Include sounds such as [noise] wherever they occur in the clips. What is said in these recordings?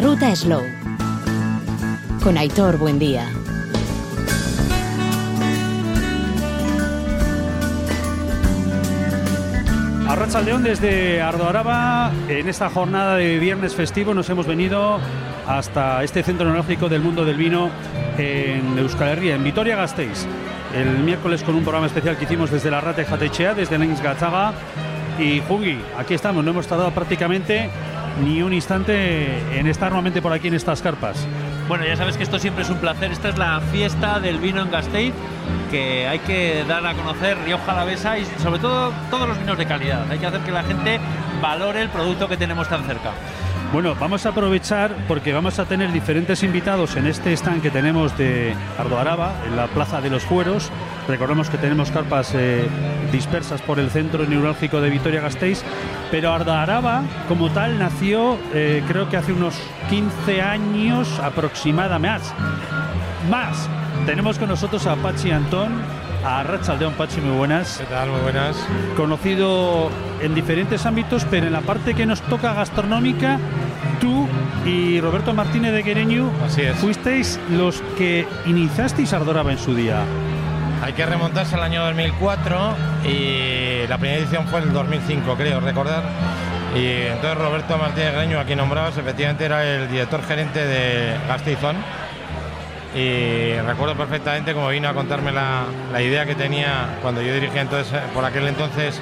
ruta Slow. Con Aitor Buendía. Arracha León desde Ardoaraba. En esta jornada de viernes festivo nos hemos venido hasta este centro neurálgico del mundo del vino en Euskal Herria, en Vitoria-Gasteiz. El miércoles con un programa especial que hicimos desde la Rata Jatechea, desde Lens Gachaga. Y Jugi, aquí estamos, no hemos tardado prácticamente ni un instante en estar nuevamente por aquí en estas carpas. Bueno, ya sabes que esto siempre es un placer. Esta es la fiesta del vino en Gasteiz, que hay que dar a conocer Rioja Alavesa y sobre todo todos los vinos de calidad. Hay que hacer que la gente valore el producto que tenemos tan cerca. Bueno, vamos a aprovechar porque vamos a tener diferentes invitados en este stand que tenemos de Ardoaraba, en la Plaza de los Fueros. Recordemos que tenemos carpas eh, dispersas por el centro neurálgico de Vitoria-Gasteiz, pero Ardoaraba como tal nació eh, creo que hace unos 15 años aproximadamente más. Más. Tenemos con nosotros a Pachi Antón, a Rachaldeón Pachi, muy buenas. ¿Qué tal? Muy buenas. Conocido en diferentes ámbitos, pero en la parte que nos toca gastronómica, tú y Roberto Martínez de Así es. fuisteis los que iniciasteis Ardoraba en su día. Hay que remontarse al año 2004 y la primera edición fue el 2005, creo recordar. Y entonces Roberto Martínez Greño, aquí nombrados, efectivamente era el director gerente de Gasteizón. Y recuerdo perfectamente como vino a contarme la, la idea que tenía cuando yo dirigía entonces, eh, por aquel entonces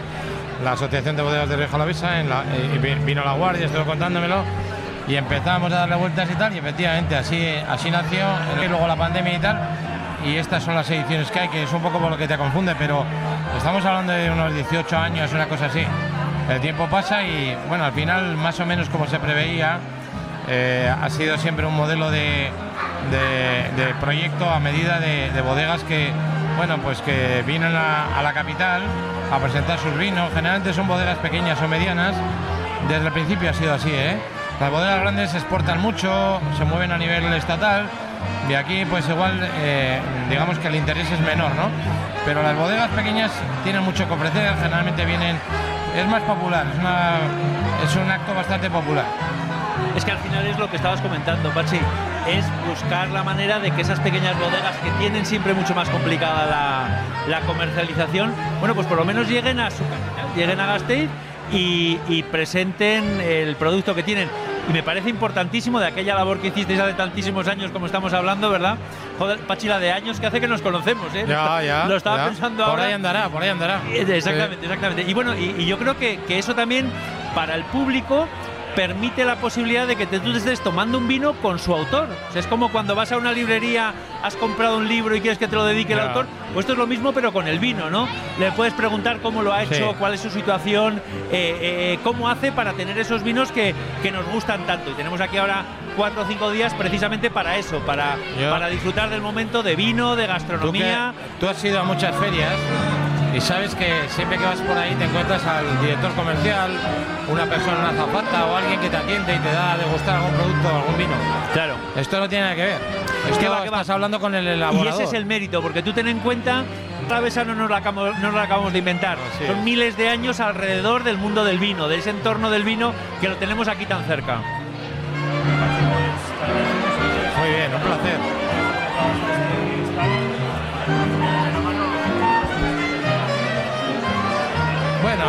la Asociación de Bodegas de Rioja Alavesa, en la, eh, y vi- vino la guardia, estuvo contándomelo y empezamos a darle vueltas y tal y efectivamente así, así nació, y luego la pandemia y tal y estas son las ediciones que hay, que es un poco por lo que te confunde, pero estamos hablando de unos 18 años, una cosa así. El tiempo pasa y bueno, al final más o menos como se preveía, eh, ha sido siempre un modelo de, de- proyecto a medida de, de bodegas que, bueno, pues que vienen a, a la capital a presentar sus vinos. Generalmente son bodegas pequeñas o medianas. Desde el principio ha sido así, ¿eh? Las bodegas grandes exportan mucho, se mueven a nivel estatal y aquí pues igual eh, digamos que el interés es menor, ¿no? Pero las bodegas pequeñas tienen mucho que ofrecer, generalmente vienen... Es más popular, es, una, un acto bastante popular. Es que al final es lo que estabas comentando, Pachi, es buscar la manera de que esas pequeñas bodegas que tienen siempre mucho más complicada la, comercialización, bueno, pues por lo menos lleguen a su lleguen a Gasteiz y presenten el producto que tienen. Y me parece importantísimo de aquella labor que hicisteis hace tantísimos años, como estamos hablando, ¿verdad? Joder, Pachi, la de años que hace que nos conocemos, ¿eh? Ya, ya. Lo estaba ya. pensando Por ahora. ahí andará, por ahí andará. Eh, Exactamente, exactamente. Y bueno, y, y yo creo que, que eso también para el público permite la posibilidad de que te, tú te estés tomando un vino con su autor. O sea, es como cuando vas a una librería, has comprado un libro y quieres que te lo dedique el autor. Pues esto es lo mismo, pero con el vino, ¿no? Le puedes preguntar cómo lo ha hecho, Sí. cuál es su situación, eh, eh, cómo hace para tener esos vinos que, que nos gustan tanto. Y tenemos aquí ahora cuatro o cinco días precisamente para eso, para, Yo- para disfrutar del momento de vino, de Tú, que- gastronomía. tú has ido a muchas ferias y sabes que siempre que vas por ahí te encuentras al director comercial, una persona, una zapata o alguien que te atiende y te da a degustar algún producto o algún vino. Claro. Esto no tiene nada que ver. Esto ¿Qué va, qué va? estás hablando con el Y elaborador. ese es el mérito, porque tú ten en cuenta, la besa no nos la acabamos, no nos la acabamos de inventar. Son es. miles de años alrededor del mundo del vino, de ese entorno del vino que lo tenemos aquí tan cerca. Muy bien, un placer.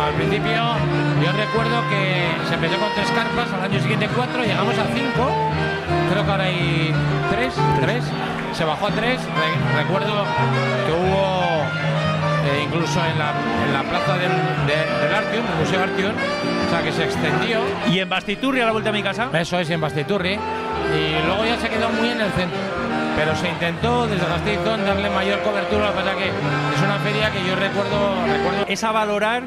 Bueno, al principio yo recuerdo que se empezó con tres carpas, al año siguiente cuatro, llegamos a cinco, creo que ahora hay tres, tres, se bajó a tres, Re- recuerdo que hubo eh, incluso en la, en la plaza del, de- del Artium, el Museo Artium, o sea que se extendió. Y en Bastiturri, a la vuelta a mi casa, Eso es, en Bastiturri. Y luego ya se quedó muy en el centro. Pero se intentó desde Gasteizón darle mayor cobertura, lo que pasa que es una feria que yo recuerdo, recuerdo es a valorar,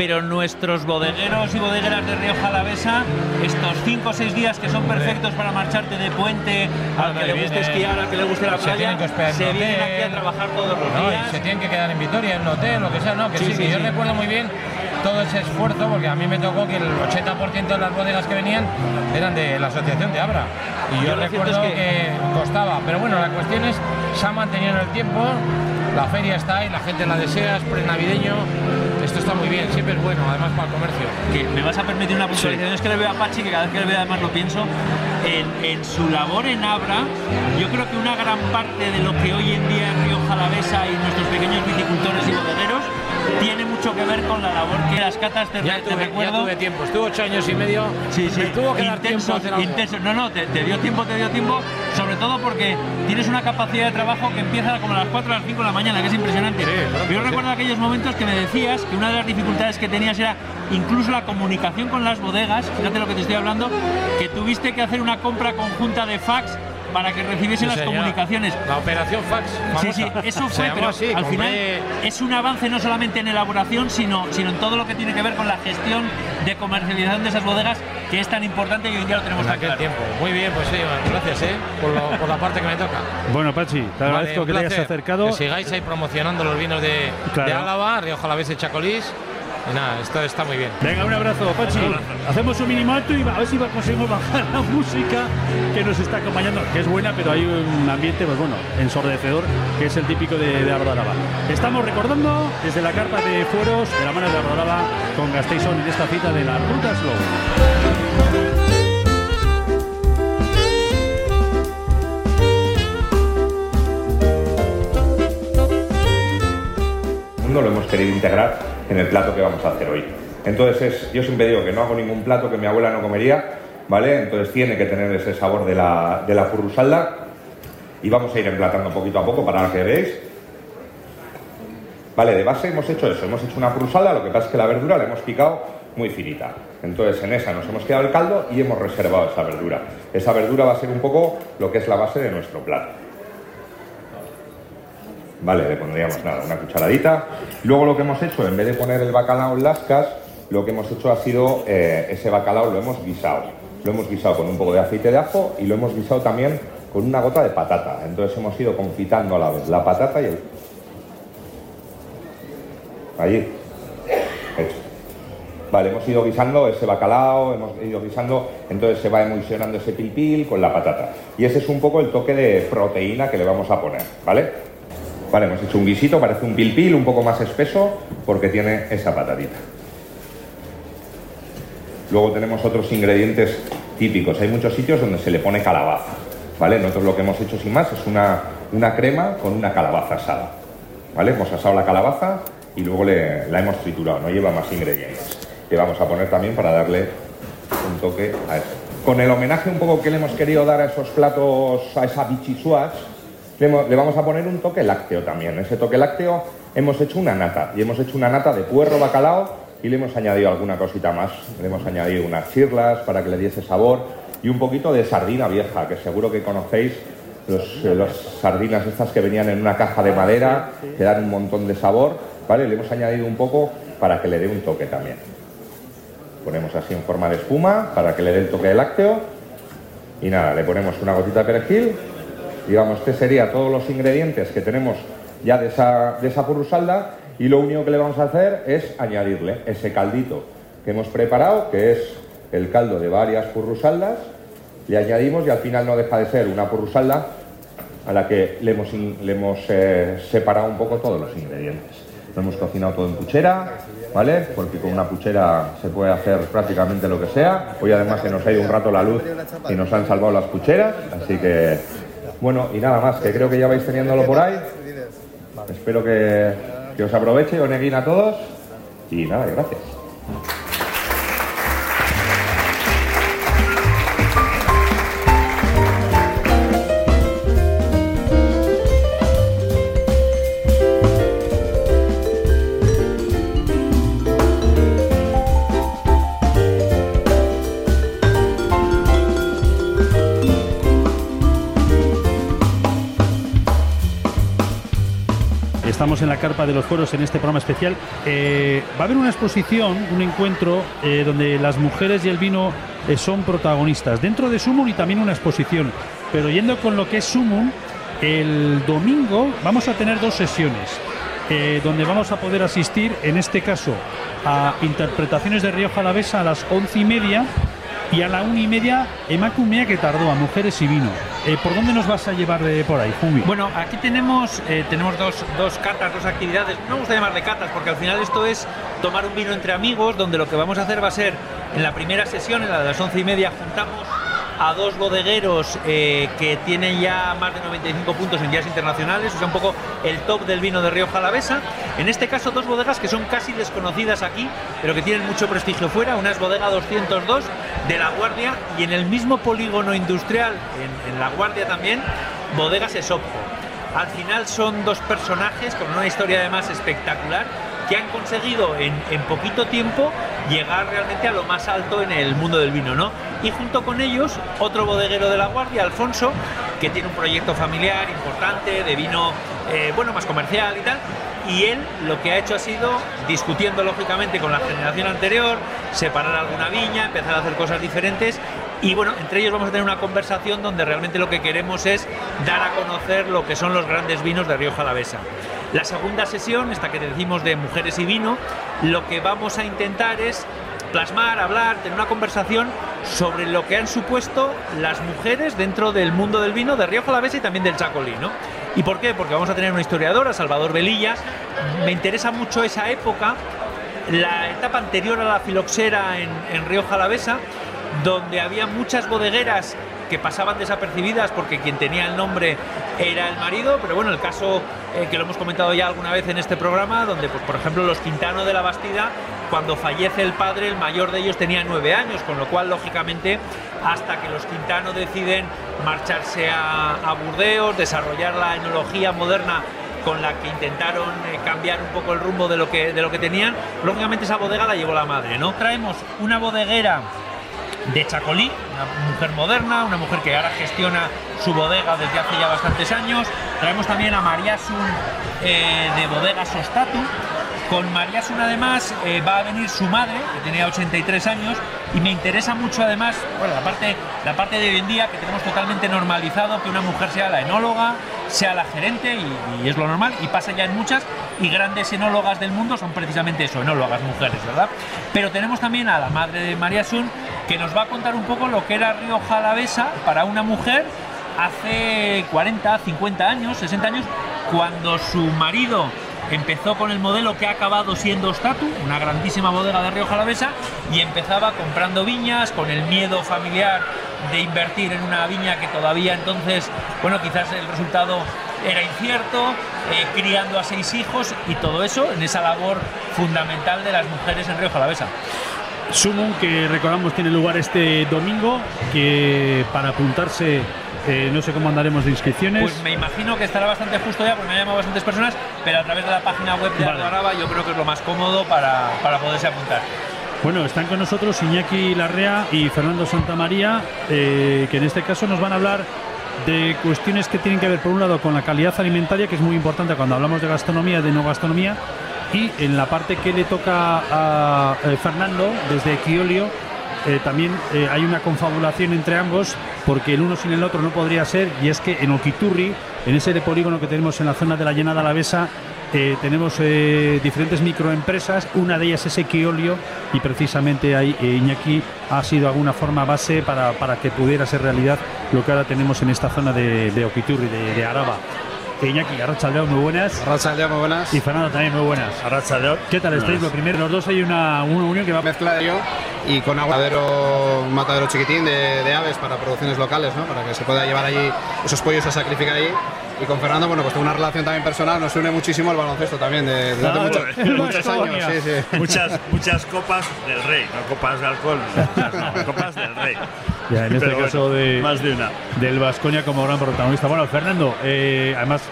pero nuestros bodegueros y bodegueras de Rioja Alavesa, estos cinco o seis días que son perfectos para marcharte de puente, al que le guste esquiar, al que le guste la se playa, tienen que se vienen aquí a trabajar todos los ¿no? días. y se tienen que quedar en Vitoria, en un hotel, lo que sea, ¿no? Que Sí, sí, sí, que yo recuerdo muy bien todo ese esfuerzo, porque a mí me tocó que el 80% de las bodegas que venían eran de la asociación de Abra. Y yo, recuerdo es que... que- costaba. Pero bueno, la cuestión es, se ha mantenido en el tiempo, la feria está ahí, la gente la desea, es prenavideño, esto está muy bien, siempre es bueno, además para el comercio. Que me vas a permitir una puntualización, es que le veo a Pachi, que cada vez que le veo además lo pienso, en, en su labor en Abra, yo creo que una gran parte de lo que hoy en día es Río Jalavesa y nuestros pequeños viticultores y bodegueros tiene mucho que ver con la labor que las catas te, Ya te tuve, ya recuerdo. tuve tiempo, estuve ocho años y medio. Sí, sí, Me tuvo que dar a intenso. No, no, te, te dio tiempo, te dio tiempo, sobre todo porque tienes una capacidad de trabajo que empieza como a las 4 o las 5 de la mañana, que es impresionante. Sí, Yo sí. recuerdo aquellos momentos que me decías que una de las dificultades que tenías era incluso la comunicación con las bodegas, fíjate lo que te estoy hablando, que tuviste que hacer una compra conjunta de fax para que recibiesen Sí, las señor. comunicaciones. La operación fax. Sí, sí, famosa. eso fue, pero así, al final es un avance no solamente en elaboración, sino, sino en todo lo que tiene que ver con la gestión de comercialización de esas bodegas, que es tan importante y hoy día lo tenemos En aquel claro. tiempo. Muy bien, pues sí, gracias, ¿eh? Por, lo- por la parte que me toca. Bueno, Pachi, te agradezco que te hayas acercado. Que sigáis ahí promocionando los vinos de, Claro. de Álava, Río Jalavés y Chacolís. Y nada, esto está muy bien. Venga, un abrazo, Pachi. Hacemos un mínimo alto y a ver si conseguimos bajar la música que nos está acompañando, que es buena, pero hay un ambiente, pues bueno, ensordecedor, que es el típico de, de Ardoraba. Estamos recordando desde la carpa de fueros de la mano de Ardoraba con Gasteison en esta cita de la Ruta Slow. no lo hemos querido integrar en el plato que vamos a hacer hoy. Entonces, es, yo siempre digo que no hago ningún plato que mi abuela no comería, ¿vale? Entonces tiene que tener ese sabor de la, de la furrusalda y vamos a ir emplatando poquito a poco para que veáis. Vale, de base hemos hecho eso, hemos hecho una furrusalda, lo que pasa es que la verdura la hemos picado muy finita. Entonces en esa nos hemos quedado el caldo y hemos reservado esa verdura. Esa verdura va a ser un poco lo que es la base de nuestro plato. Vale, le pondríamos nada, una cucharadita. Luego lo que hemos hecho, en vez de poner el bacalao en lascas, lo que hemos hecho ha sido eh, ese bacalao lo hemos guisado. Lo hemos guisado con un poco de aceite de ajo y lo hemos guisado también con una gota de patata. Entonces hemos ido confitando a la vez la patata y el... Allí. Hecho. Vale, hemos ido guisando ese bacalao, hemos ido guisando, entonces se va emulsionando ese pilpil con la patata. Y ese es un poco el toque de proteína que le vamos a poner, ¿vale? Vale, hemos hecho un guisito, parece un pilpil, un poco más espeso, porque tiene esa patatita. Luego tenemos otros ingredientes típicos. Hay muchos sitios donde se le pone calabaza, ¿vale? Nosotros lo que hemos hecho sin más es una, una crema con una calabaza asada, ¿vale? Hemos asado la calabaza y luego le- la hemos triturado, no lleva más ingredientes. Le vamos a poner también para darle un toque a eso. Con el homenaje un poco que le hemos querido dar a esos platos, a esa bichisuas, le, vamos a poner un toque lácteo también. Ese toque lácteo hemos hecho una nata y hemos hecho una nata de puerro bacalao y le hemos añadido alguna cosita más. Le hemos añadido unas chirlas para que le diese sabor y un poquito de sardina vieja, que seguro que conocéis. Los, eh, las sardinas estas que venían en una caja de madera, que dan un montón de sabor, ¿vale? Le hemos añadido un poco para que le dé un toque también. Ponemos así en forma de espuma para que le dé el toque de lácteo. Y nada, le ponemos una gotita de perejil. Digamos, este sería todos los ingredientes que tenemos ya de esa, de esa purrusalda. Y lo único que le vamos a hacer es añadirle ese caldito que hemos preparado, que es el caldo de varias purrusaldas. Le añadimos y al final no deja de ser una purrusalda a la que le hemos, le hemos eh, separado un poco todos los ingredientes. Lo hemos cocinado todo en puchera, ¿vale? Porque con una puchera se puede hacer prácticamente lo que sea. Hoy además se nos ha ido un rato la luz y nos han salvado las pucheras, así que bueno, y nada más, que creo que ya vais teniéndolo por ahí. Espero que, que os aproveche, oneguin a todos y nada, gracias. En la carpa de los fueros en este programa especial. Eh, va a haber una exposición, un encuentro eh, donde las mujeres y el vino eh, son protagonistas. Dentro de Sumun y también una exposición. Pero yendo con lo que es Sumun, el domingo vamos a tener dos sesiones. donde vamos a poder asistir, en este caso, a interpretaciones de Río Jalavesa a las once y media y a la una y media Emacumea que tardó a Mujeres y Vino. Eh, ¿Por dónde nos vas a llevar por ahí, Jumi? Bueno, aquí tenemos, eh, tenemos dos, dos catas, dos actividades. No me gusta llamarle catas porque al final esto es tomar un vino entre amigos, donde lo que vamos a hacer va a ser en la primera sesión, en la de las once y media, juntamos a dos bodegueros eh, que tienen ya más de 95 puntos en guías internacionales, o sea, un poco el top del vino de Río Jalavesa. En este caso, dos bodegas que son casi desconocidas aquí, pero que tienen mucho prestigio fuera. Una es Bodega 202 de La Guardia y en el mismo polígono industrial, en, en La Guardia también, Bodegas Esopco. Al final son dos personajes con una historia además espectacular que han conseguido en, poquito tiempo llegar realmente a lo más alto en el mundo del vino, ¿no? Y junto con ellos, otro bodeguero de la Guardia, Alfonso, que tiene un proyecto familiar importante de vino, eh, bueno, más comercial y tal. Y él lo que ha hecho ha sido, discutiendo lógicamente con la generación anterior, separar alguna viña, empezar a hacer cosas diferentes y bueno, entre ellos vamos a tener una conversación donde realmente lo que queremos es dar a conocer lo que son los grandes vinos de Río Jalavesa. La segunda sesión, esta que decimos de mujeres y vino, lo que vamos a intentar es plasmar, hablar, tener una conversación sobre lo que han supuesto las mujeres dentro del mundo del vino de Río Jalavesa y también del Chacolí, ¿no? ¿Y por qué? Porque vamos a tener una historiadora, Salvador Velilla. Me interesa mucho esa época, la etapa anterior a la filoxera en, en Jalavesa, donde había muchas bodegueras que pasaban desapercibidas porque quien tenía el nombre era el marido, pero bueno, el caso eh, que lo hemos comentado ya alguna vez en este programa, donde pues, por ejemplo los Quintano de la Bastida, cuando fallece el padre, el mayor de ellos tenía nueve años, con lo cual lógicamente hasta que los Quintano deciden marcharse a, a Burdeos, desarrollar la enología moderna con la que intentaron eh, cambiar un poco el rumbo de lo que de lo que tenían, lógicamente esa bodega la llevó la madre, ¿no? Traemos una bodeguera de Chacolí, una mujer moderna, una mujer que ahora gestiona su bodega desde hace ya bastantes años. Traemos también a María Sun eh, de Bodega Sostatu. Con María Sun además eh, va a venir su madre, que tenía 83 años, y me interesa mucho además, bueno, la parte, la parte de hoy en día que tenemos totalmente normalizado que una mujer sea la enóloga, sea la gerente, y, y es lo normal, y pasa ya en muchas, y grandes enólogas del mundo son precisamente eso, enólogas mujeres, ¿verdad? Pero tenemos también a la madre de María Sun, que nos va a contar un poco lo que era Río Jalavesa para una mujer hace 40, 50 años, 60 años, cuando su marido empezó con el modelo que ha acabado siendo Statu, una grandísima bodega de Río Jalavesa, y empezaba comprando viñas con el miedo familiar de invertir en una viña que todavía entonces, bueno, quizás el resultado era incierto, eh, criando a seis hijos y todo eso en esa labor fundamental de las mujeres en Río Jalavesa. Sumum, que recordamos tiene lugar este domingo, que para apuntarse eh, no sé cómo andaremos de inscripciones. Pues me imagino que estará bastante justo ya, porque me han llamado bastantes personas, pero a través de la página web de Vale. Araba yo creo que es lo más cómodo para, para poderse apuntar. Bueno, están con nosotros Iñaki Larrea y Fernando Santamaría, eh, que en este caso nos van a hablar de cuestiones que tienen que ver, por un lado, con la calidad alimentaria, que es muy importante cuando hablamos de gastronomía, de no gastronomía, y en la parte que le toca a eh, Fernando, desde Equiolio, eh, también eh, hay una confabulación entre ambos, porque el uno sin el otro no podría ser, y es que en Oquiturri, en ese polígono que tenemos en la zona de la llenada alavesa, eh, tenemos eh, diferentes microempresas, una de ellas es Equiolio y precisamente ahí Iñaki ha sido alguna forma base para, para que pudiera ser realidad lo que ahora tenemos en esta zona de, de Oquiturri, de, de Araba. Iñaki, Arrachaldeón, muy buenas. Racha muy buenas. Y Fernando también, muy buenas. Arrachaldeón. ¿Qué tal estáis? Lo primero, los dos hay una, una unión que va Mezcla de yo y con aguadero, un matadero chiquitín de, de aves para producciones locales, ¿no? Para que se pueda llevar allí esos pollos a sacrificar allí. Y con Fernando, bueno, pues tengo una relación también personal, nos une muchísimo el baloncesto también, de, muchos años. Sí, sí. Muchas, muchas copas del rey, no copas de alcohol, muchas no, copas del rey. Ya, en este Pero caso bueno, de, Más de una. del Vasconia como gran protagonista. Bueno, Fernando, eh, además,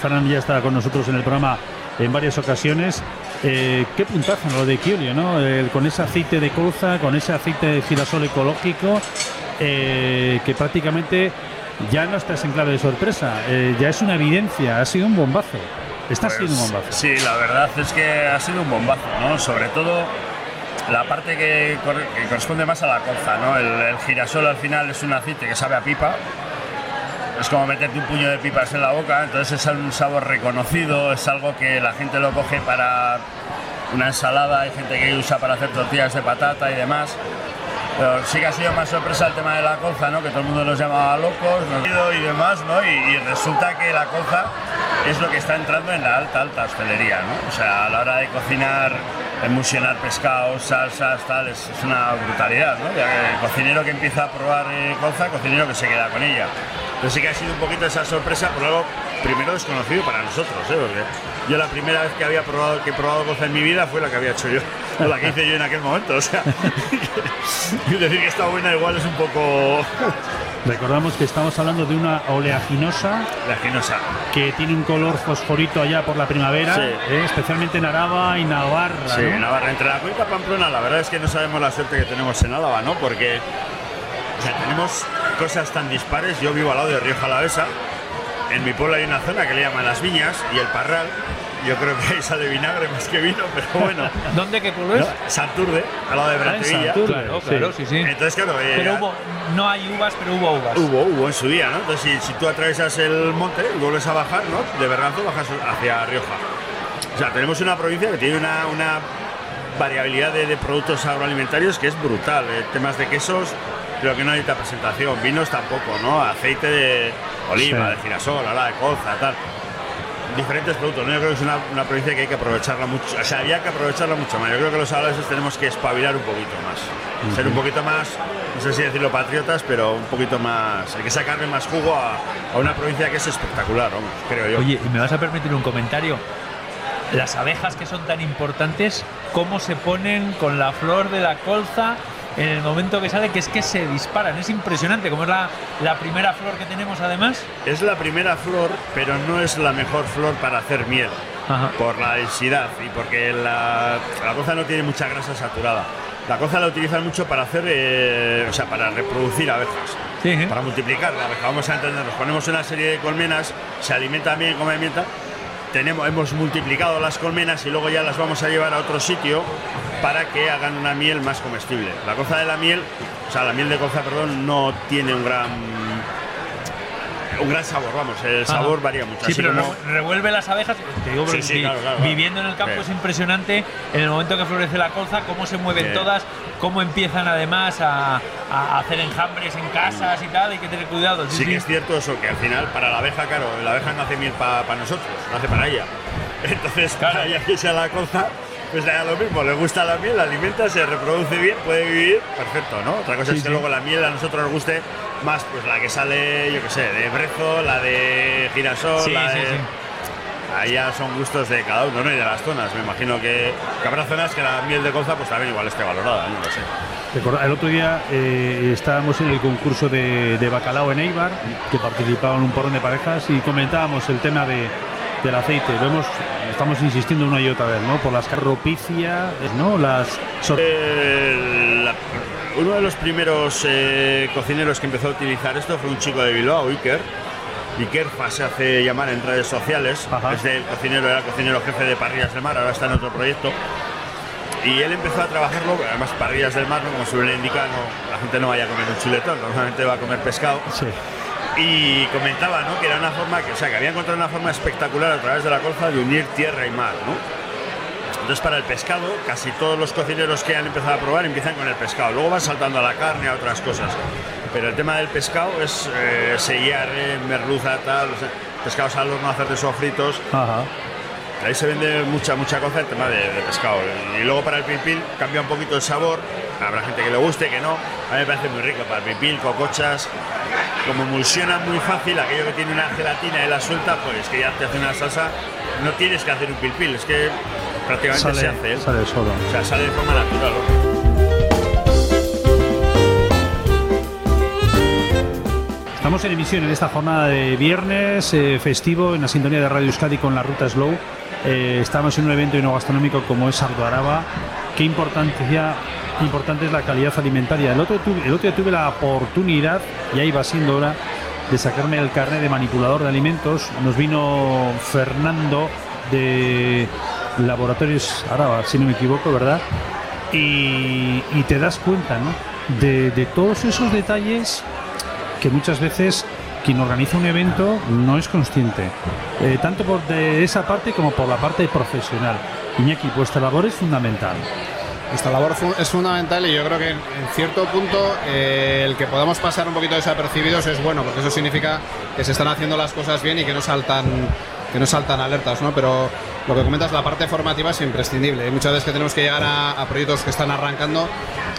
Fernando ya está con nosotros en el programa en varias ocasiones. Eh, qué puntazo ¿no? lo de Kiolio, ¿no? Eh, con ese aceite de colza, con ese aceite de girasol ecológico, eh, que prácticamente ya no estás en clave de sorpresa, eh, ya es una evidencia, ha sido un bombazo. Está Pues, siendo un bombazo. Sí, la verdad es que ha sido un bombazo, ¿no? Sobre todo la parte que, cor- que corresponde más a la colza, ¿no? El, el girasol al final es un aceite que sabe a pipa. Es como meterte un puño de pipas en la boca, entonces es un sabor reconocido, es algo que la gente lo coge para una ensalada, hay gente que usa para hacer tortillas de patata y demás. Pero sí que ha sido más sorpresa el tema de la colza, ¿no? Que todo el mundo nos llamaba locos, nos y demás, ¿no? Y, resulta que la colza es lo que está entrando en la alta, alta hostelería, ¿no? O sea, a la hora de cocinar, emulsionar pescados, salsas, tal, es, una brutalidad, ¿no? El cocinero que empieza a probar eh, colza, cocinero que se queda con ella. Pero sí que ha sido un poquito esa sorpresa por algo primero desconocido para nosotros, ¿eh? Yo la primera vez que había probado, que he probado colza en mi vida fue la que había hecho yo, [laughs] la que hice yo en aquel momento, o sea, [laughs] y decir que está buena igual es un poco... [laughs] Recordamos que estamos hablando de una oleaginosa La ginosa. que tiene un color fosforito allá por la primavera, Sí. eh, especialmente en Araba y Navarra. Sí, ¿no? Navarra. Entre la Cuenca Pamplona, la verdad es que no sabemos la suerte que tenemos en Álava, ¿no? Porque o sea, tenemos cosas tan dispares. Yo vivo al lado de Rioja Alavesa. En mi pueblo hay una zona que le llaman Las Viñas y el Parral. Yo creo que ahí sale vinagre más que vino, pero [laughs] bueno. ¿Dónde qué pueblo es? ¿no? Santurde, al lado de Ah, Brantevilla. Santurce. Claro, Sí. claro, sí, sí. Entonces, claro, eh, Pero hubo, no hay uvas, pero hubo uvas. Hubo, hubo en su día, ¿no? Entonces, si, si tú atravesas el monte y vuelves a bajar, ¿no? De Berganzo bajas hacia Rioja. O sea, tenemos una provincia que tiene una, una variabilidad de, de productos agroalimentarios que es brutal. eh, temas de quesos, creo que no necesita presentación. Vinos tampoco, ¿no? Aceite de oliva, Sí. de girasol, ahora de colza, tal. Diferentes productos, ¿no? Yo creo que es una, una provincia que hay que aprovecharla mucho. O sea, había que aprovecharla mucho más. Yo creo que los alaveses tenemos que espabilar un poquito más. Ser un poquito más, no sé si decirlo patriotas, pero un poquito más. Hay que sacarle más jugo a, a una provincia que es espectacular, vamos, creo yo. Oye, ¿y me vas a permitir un comentario? Las abejas que son tan importantes, ¿cómo se ponen con la flor de la colza en el momento que sale? Que es que se disparan, es impresionante, como es la, la primera flor que tenemos además. Es la primera flor, pero no es la mejor flor para hacer miel. Ajá. Por la densidad y porque la, la no tiene mucha grasa saturada. La colza la utilizan mucho para hacer, eh, o sea, para reproducir abejas. Sí, ¿eh? Para multiplicar la abeja, vamos a entendernos. Ponemos una serie de colmenas, se alimentan bien, comen bien, tal. Tenemos, hemos multiplicado las colmenas y luego ya las vamos a llevar a otro sitio para que hagan una miel más comestible. La colza de la miel, o sea, la miel de perdón, no tiene un gran un gran sabor, vamos, el sabor varía mucho. Sí, así pero como- re- revuelve las abejas. Te digo, Sí, porque sí, vi- claro, claro, viviendo en el campo es impresionante en el momento que florece la colza, cómo se mueven todas, cómo empiezan además a, a hacer enjambres en casas y tal, hay que tener cuidado. Sí que es cierto eso, que al final para la abeja, claro, la abeja no hace miel para nosotros, no hace para ella. [laughs] Entonces, para ella que sea la colza, pues le da lo mismo, le gusta la miel, la alimenta, se reproduce bien, puede vivir, perfecto, ¿no? Otra cosa es que luego la miel a nosotros nos guste más, pues la que sale, yo qué sé, de brezo, la de girasol, Sí, la de... ya son gustos de cada uno, ¿no? Y de las zonas. Me imagino que, que habrá zonas que la miel de colza pues también igual esté valorada, no lo sé. El otro día eh, estábamos en el concurso de, de bacalao en Eibar, que participaban un porrón de parejas y comentábamos el tema de, del aceite. Lo hemos- estamos insistiendo una y otra vez, ¿no? Por las carropicias, ¿no? Las Eh, la- uno de los primeros eh, cocineros que empezó a utilizar esto fue un chico de Bilbao, Iker. Iker se hace llamar en redes sociales. Ajá. Es del cocinero, era cocinero jefe de Parrillas del Mar, ahora está en otro proyecto. Y él empezó a trabajarlo, además Parrillas del Mar, ¿no? como su nombre indica, no- la gente no vaya a comer un chuletón, normalmente va a comer pescado. Sí. Y comentaba ¿no? que era una forma, que, o sea, que había encontrado una forma espectacular a través de la colza de unir tierra y mar. ¿no? Entonces para el pescado, casi todos los cocineros que han empezado a probar empiezan con el pescado, luego van saltando a la carne, a otras cosas. Pero el tema del pescado es eh, sellar, merluza, tal, o sea, pescados al horno, hacer de sofritos. Ahí se vende mucha, mucha cosa el tema de, de pescado. Y luego para el pilpil cambia un poquito el sabor. Habrá gente que le guste, que no. A mí me parece muy rico para el pilpil, cocochas. Como emulsiona muy fácil, aquello que tiene una gelatina y la suelta, pues que ya te hace una salsa. No tienes que hacer un pilpil, es que prácticamente Sale, se hace sale solo. O sea, sale de forma natural. ¿no? Estamos en emisión en esta jornada de viernes eh, festivo en la sintonía de Radio Euskadi con la ruta Slow. Eh, estamos en un evento gastronómico como es Sardo Araba. Qué importancia, importante es la calidad alimentaria. El otro, el otro día tuve la oportunidad, ya iba siendo hora, de sacarme el carnet de manipulador de alimentos. Nos vino Fernando de Laboratorios Araba, si no me equivoco, ¿verdad? Y, y te das cuenta, ¿no? De todos esos detalles que muchas veces quien organiza un evento no es consciente, eh, tanto por de esa parte como por la parte profesional. Iñaki, vuestra labor es fundamental. Nuestra labor es fundamental y yo creo que en, cierto punto eh, el que podamos pasar un poquito desapercibidos es bueno, porque eso significa que se están haciendo las cosas bien y que no saltan que no saltan alertas, ¿no? Pero lo que comentas, la parte formativa es imprescindible. Hay muchas veces que tenemos que llegar a, proyectos que están arrancando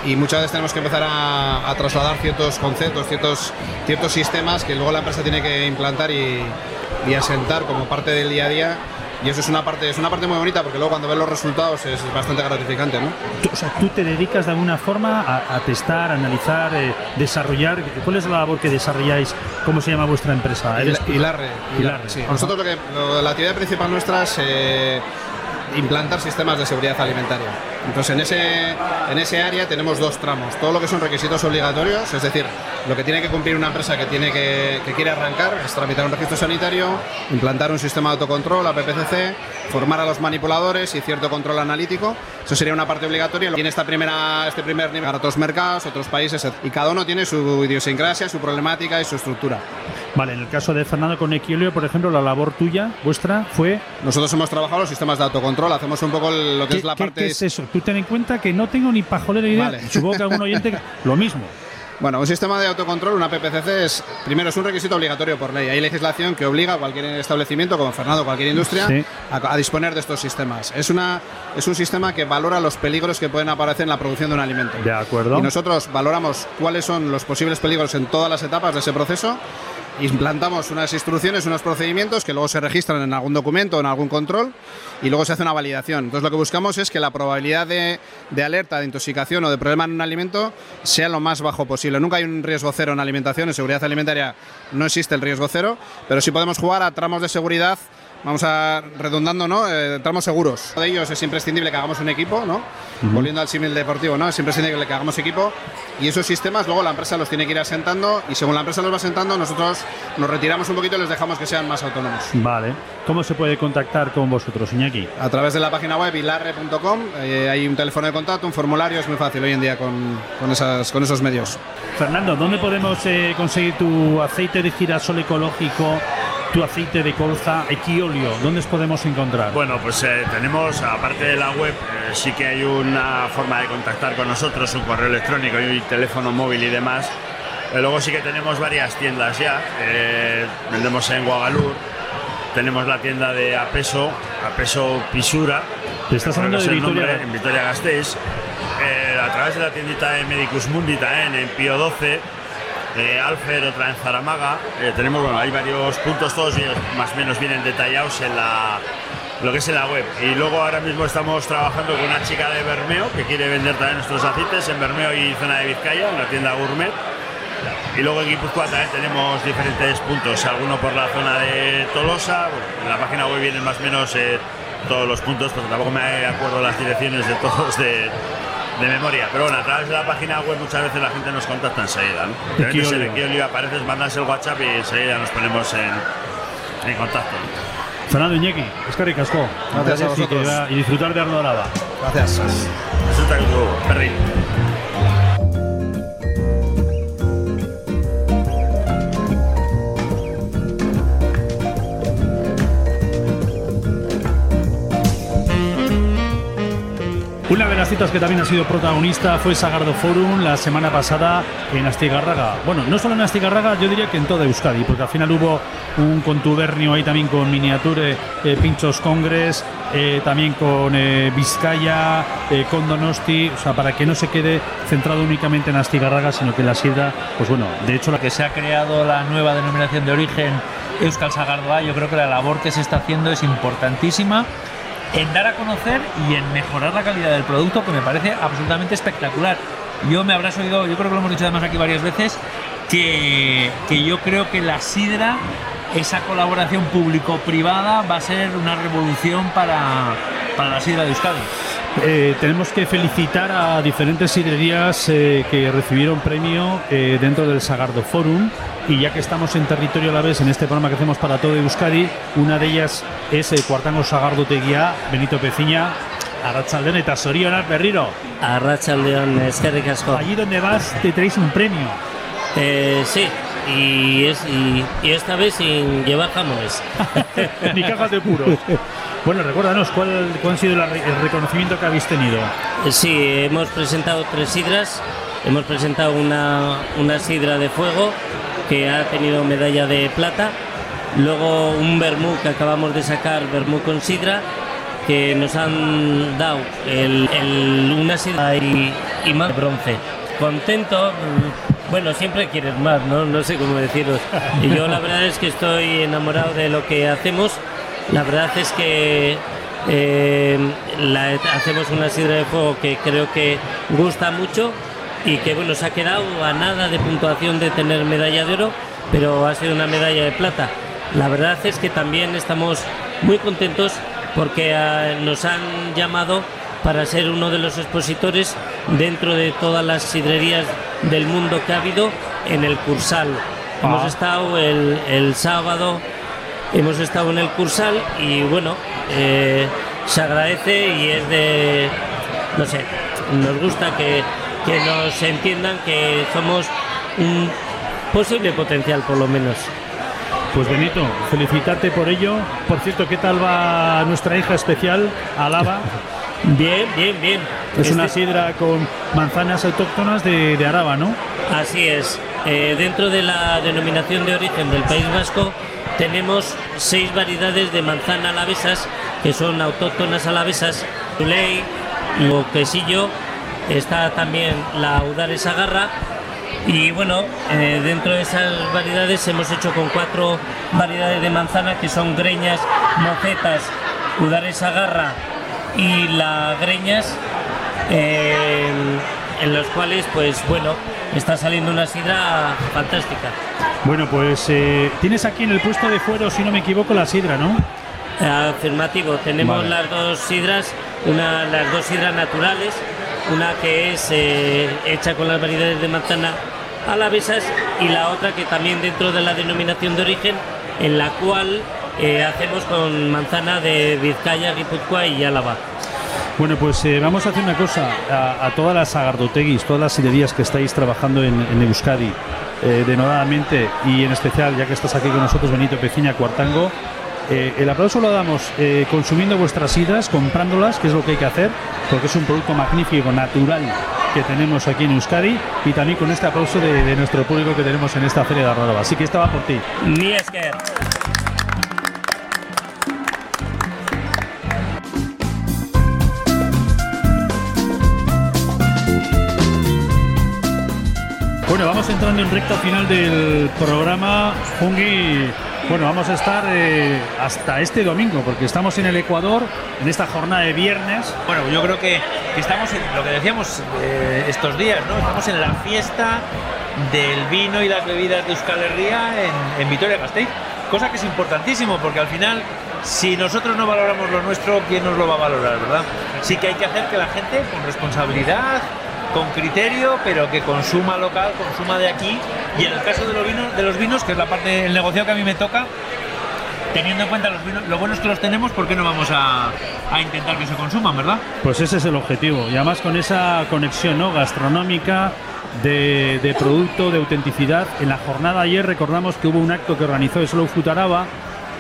y muchas veces tenemos que empezar a, trasladar ciertos conceptos, ciertos, ciertos sistemas que luego la empresa tiene que implantar y, y asentar como parte del día a día y eso es una parte es una parte muy bonita porque luego cuando ves los resultados es bastante gratificante ¿no? o sea tú te dedicas de alguna forma a, testar analizar eh, desarrollar cuál es la labor que desarrolláis cómo se llama vuestra empresa Hilarre, Hilarre, sí. nosotros lo que la actividad principal nuestra es eh, implantar sistemas de seguridad alimentaria. Entonces, en ese, en ese área tenemos dos tramos. Todo lo que son requisitos obligatorios, es decir, lo que tiene que cumplir una empresa que, tiene que, que quiere arrancar es tramitar un registro sanitario, implantar un sistema de autocontrol, APPCC, formar a los manipuladores y cierto control analítico. Eso sería una parte obligatoria. Y en esta primera, este primer nivel, para otros mercados, otros países, y cada uno tiene su idiosincrasia, su problemática y su estructura. Vale, en el caso de Fernando con Equilio, por ejemplo, la labor tuya, vuestra, fue... Nosotros hemos trabajado los sistemas de autocontrol, hacemos un poco lo que es la parte... ¿Qué es eso? Tú ten en cuenta que no tengo ni pajolera idea, vale. supongo que algún oyente... [laughs] lo mismo. Bueno, un sistema de autocontrol, una PPCC, es, primero es un requisito obligatorio por ley. Hay legislación que obliga a cualquier establecimiento, como Fernando, cualquier industria, a, disponer de estos sistemas. Es, una, es un sistema que valora los peligros que pueden aparecer en la producción de un alimento. De acuerdo. Y nosotros valoramos cuáles son los posibles peligros en todas las etapas de ese proceso implantamos unas instrucciones, unos procedimientos que luego se registran en algún documento en algún control y luego se hace una validación. Entonces lo que buscamos es que la probabilidad de, alerta, de intoxicación o de problema en un alimento sea lo más bajo posible. Nunca hay un riesgo cero en alimentación, en seguridad alimentaria no existe el riesgo cero, pero sí podemos jugar a tramos de seguridad vamos a redundando, ¿no? Eh, tramos seguros. De ellos es imprescindible que hagamos un equipo, ¿no? Volviendo al símil deportivo, ¿no? Es imprescindible que hagamos equipo y esos sistemas luego la empresa los tiene que ir asentando y según la empresa los va asentando nosotros nos retiramos un poquito y les dejamos que sean más autónomos. Vale. ¿Cómo se puede contactar con vosotros, Iñaki? A través de la página web hilarre.com eh, hay un teléfono de contacto, un formulario, es muy fácil hoy en día con, con, esas, con esos medios. Fernando, ¿dónde podemos eh, conseguir tu aceite de girasol ecológico tu aceite de colza Equiolio, ¿dónde os podemos encontrar? Bueno, pues eh, tenemos, aparte de la web, eh, sí que hay una forma de contactar con nosotros, un correo electrónico y un teléfono móvil y demás. Eh, luego sí que tenemos varias tiendas ya. vendemos en Guagalur, tenemos la tienda de Apeso, Apeso Pisura. ¿Te estás hablando de Vitoria? En Vitoria Gasteiz. a través de la tiendita de Medicus Mundi también, en Pío 12 eh, Alfer, otra en Zaramaga. Eh, tenemos, bueno, hay varios puntos, todos más o menos vienen detallados en la, lo que es en la web. Y luego ahora mismo estamos trabajando con una chica de Bermeo que quiere vender también nuestros aceites en Bermeo y zona de Vizcaya, en la tienda Gourmet. Y luego en Guipúzcoa también tenemos diferentes puntos, alguno por la zona de Tolosa, en la página web vienen más o menos eh, todos los puntos, porque tampoco me acuerdo las direcciones de todos de, de memoria. Pero bueno, a través de la página web muchas veces la gente nos contacta enseguida. ¿no? Te metes en Equilio, apareces, mandas el WhatsApp y enseguida nos ponemos en, en contacto. Fernando Iñaki, es que ricasco. Gracias, a vosotros. Y, disfrutar de Arno Gracias. Disfruta de tu Una de las citas que también ha sido protagonista fue Sagardo Forum la semana pasada en Astigarraga. Bueno, no solo en Astigarraga, yo diría que en toda Euskadi, porque al final hubo un contubernio ahí también con Miniature eh, Pinchos Congress, eh, también con eh, Vizcaya, con Donosti, o sea, para que no se quede centrado únicamente en Astigarraga, sino que la sidra, pues bueno, de hecho la que se ha creado la nueva denominación de origen Euskal Sagardoa, yo creo que la labor que se está haciendo es importantísima en dar a conocer y en mejorar la calidad del producto, que me parece absolutamente espectacular. Yo me habrás oído, yo creo que lo hemos dicho además aquí varias veces, que, que yo creo que la sidra, esa colaboración público-privada, va a ser una revolución para, para la sidra de Euskadi. Eh, tenemos que felicitar a diferentes sidrerías eh, que recibieron premio eh, dentro del Sagardo Forum y ya que estamos en territorio a la vez en este programa que hacemos para todo Euskadi, una de ellas es el Cuartango Sagardo Teguía, Benito Peciña, Arrachaldeón eta Sorionak Berriro. Arrachaldeón, eskerrik asko. Allí donde vas te traes un premio. sí, y, es, y, esta vez sin llevar jamones. [laughs] Ni cajas de puros. Bueno, recuérdanos, ¿cuál, cuál ha sido el reconocimiento que habéis tenido? Sí, hemos presentado tres sidras. Hemos presentado una, una sidra de fuego que ha tenido medalla de plata. Luego un vermú que acabamos de sacar, vermú con sidra, que nos han dado el, el- una sidra y, y más de bronce. Contento, bueno, siempre quieres más, ¿no? No sé cómo deciros. Y yo la verdad es que estoy enamorado de lo que hacemos. La verdad es que eh, hacemos una sidra de fuego que creo que gusta mucho y que bueno, se ha quedado a nada de puntuación de tener medalla de oro, pero ha sido una medalla de plata. La verdad es que también estamos muy contentos porque ah, nos han llamado para ser uno de los expositores dentro de todas las sidrerías del mundo que ha habido en el Cursal. Hemos Ah. estado el, el sábado Hemos estado en el Cursal y bueno, eh, se agradece y es de, no sé, nos gusta que, que nos entiendan que somos un posible potencial por lo menos. Pues Benito, felicitarte por ello. Por cierto, ¿qué tal va nuestra hija especial, Alaba? [laughs] Bien, bien, bien. Es una Este- sidra con manzanas autóctonas de, de Araba, ¿no? Así es. Eh, dentro de la denominación de origen del País Vasco tenemos seis variedades de manzana alavesas que son autóctonas alavesas. Tuley, o quesillo, está también la Udares Agarra y bueno, eh, dentro de esas variedades hemos hecho con cuatro variedades de manzana que son greñas, mocetas, Udares Agarra y la greñas eh, en los cuales pues bueno está saliendo una sidra fantástica Bueno, pues eh, tienes aquí en el puesto de fuero, si no me equivoco, la sidra, ¿no? afirmativo tenemos Vale. las dos sidras una las dos sidras naturales una que es eh, hecha con las variedades de manzana alavesas y la otra que también dentro de la denominación de origen en la cual eh, hacemos con manzana de Vizcaya, Guipúzcoa y Álava. Bueno, pues eh, vamos a hacer una cosa. A, a todas las agardoteguis, todas las sidrerías que estáis trabajando en, en Euskadi, eh, denodadamente, y en especial, ya que estás aquí con nosotros, Benito Peciña, Cuartango, eh, el aplauso lo damos eh, consumiendo vuestras sidras, comprándolas, que es lo que hay que hacer, porque es un producto magnífico, natural, que tenemos aquí en Euskadi, y también con este aplauso de, de nuestro público que tenemos en esta feria de Arroba. Así que esta va por ti. Ni Vamos entrando en recta final del programa. Jungi, bueno, vamos a estar eh, hasta este domingo, porque estamos en el Ecuador, en esta jornada de viernes. Bueno, yo creo que, que estamos en lo que decíamos eh, estos días, ¿no? Estamos en la fiesta del vino y las bebidas de Euskal Herria en, en Vitoria-Gasteiz, cosa que es importantísimo porque al final, si nosotros no valoramos lo nuestro, ¿quién nos lo va a valorar, verdad? Sí que hay que hacer que la gente, con responsabilidad, con criterio, pero que consuma local, consuma de aquí. Y en el caso de los vinos, de los vinos que es la parte del negocio que a mí me toca, teniendo en cuenta los vinos, lo buenos que los tenemos, ¿por qué no vamos a, a intentar que se consuman, verdad? Pues ese es el objetivo. Y además con esa conexión gastronómica, de, producto, de autenticidad. En la jornada ayer recordamos que hubo un acto que organizó Slow Food Araba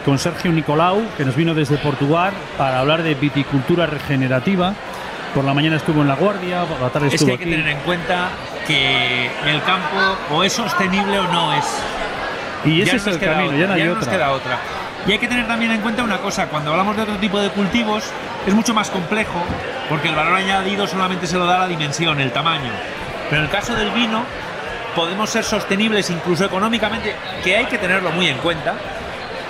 con Sergio Nicolau, que nos vino desde Portugal para hablar de viticultura regenerativa. Por la mañana estuvo en La Guardia, por la tarde Es que estuvo hay que aquí. tener en cuenta que el campo o es sostenible o no es. Y ese Ya es nos el camino, otra, ya no hay nos otra. queda otra. Y hay que tener también en cuenta una cosa, cuando hablamos de otro tipo de cultivos es mucho más complejo porque el valor añadido solamente se lo da la dimensión, el tamaño. Pero en el caso del vino podemos ser sostenibles incluso económicamente, que hay que tenerlo muy en cuenta,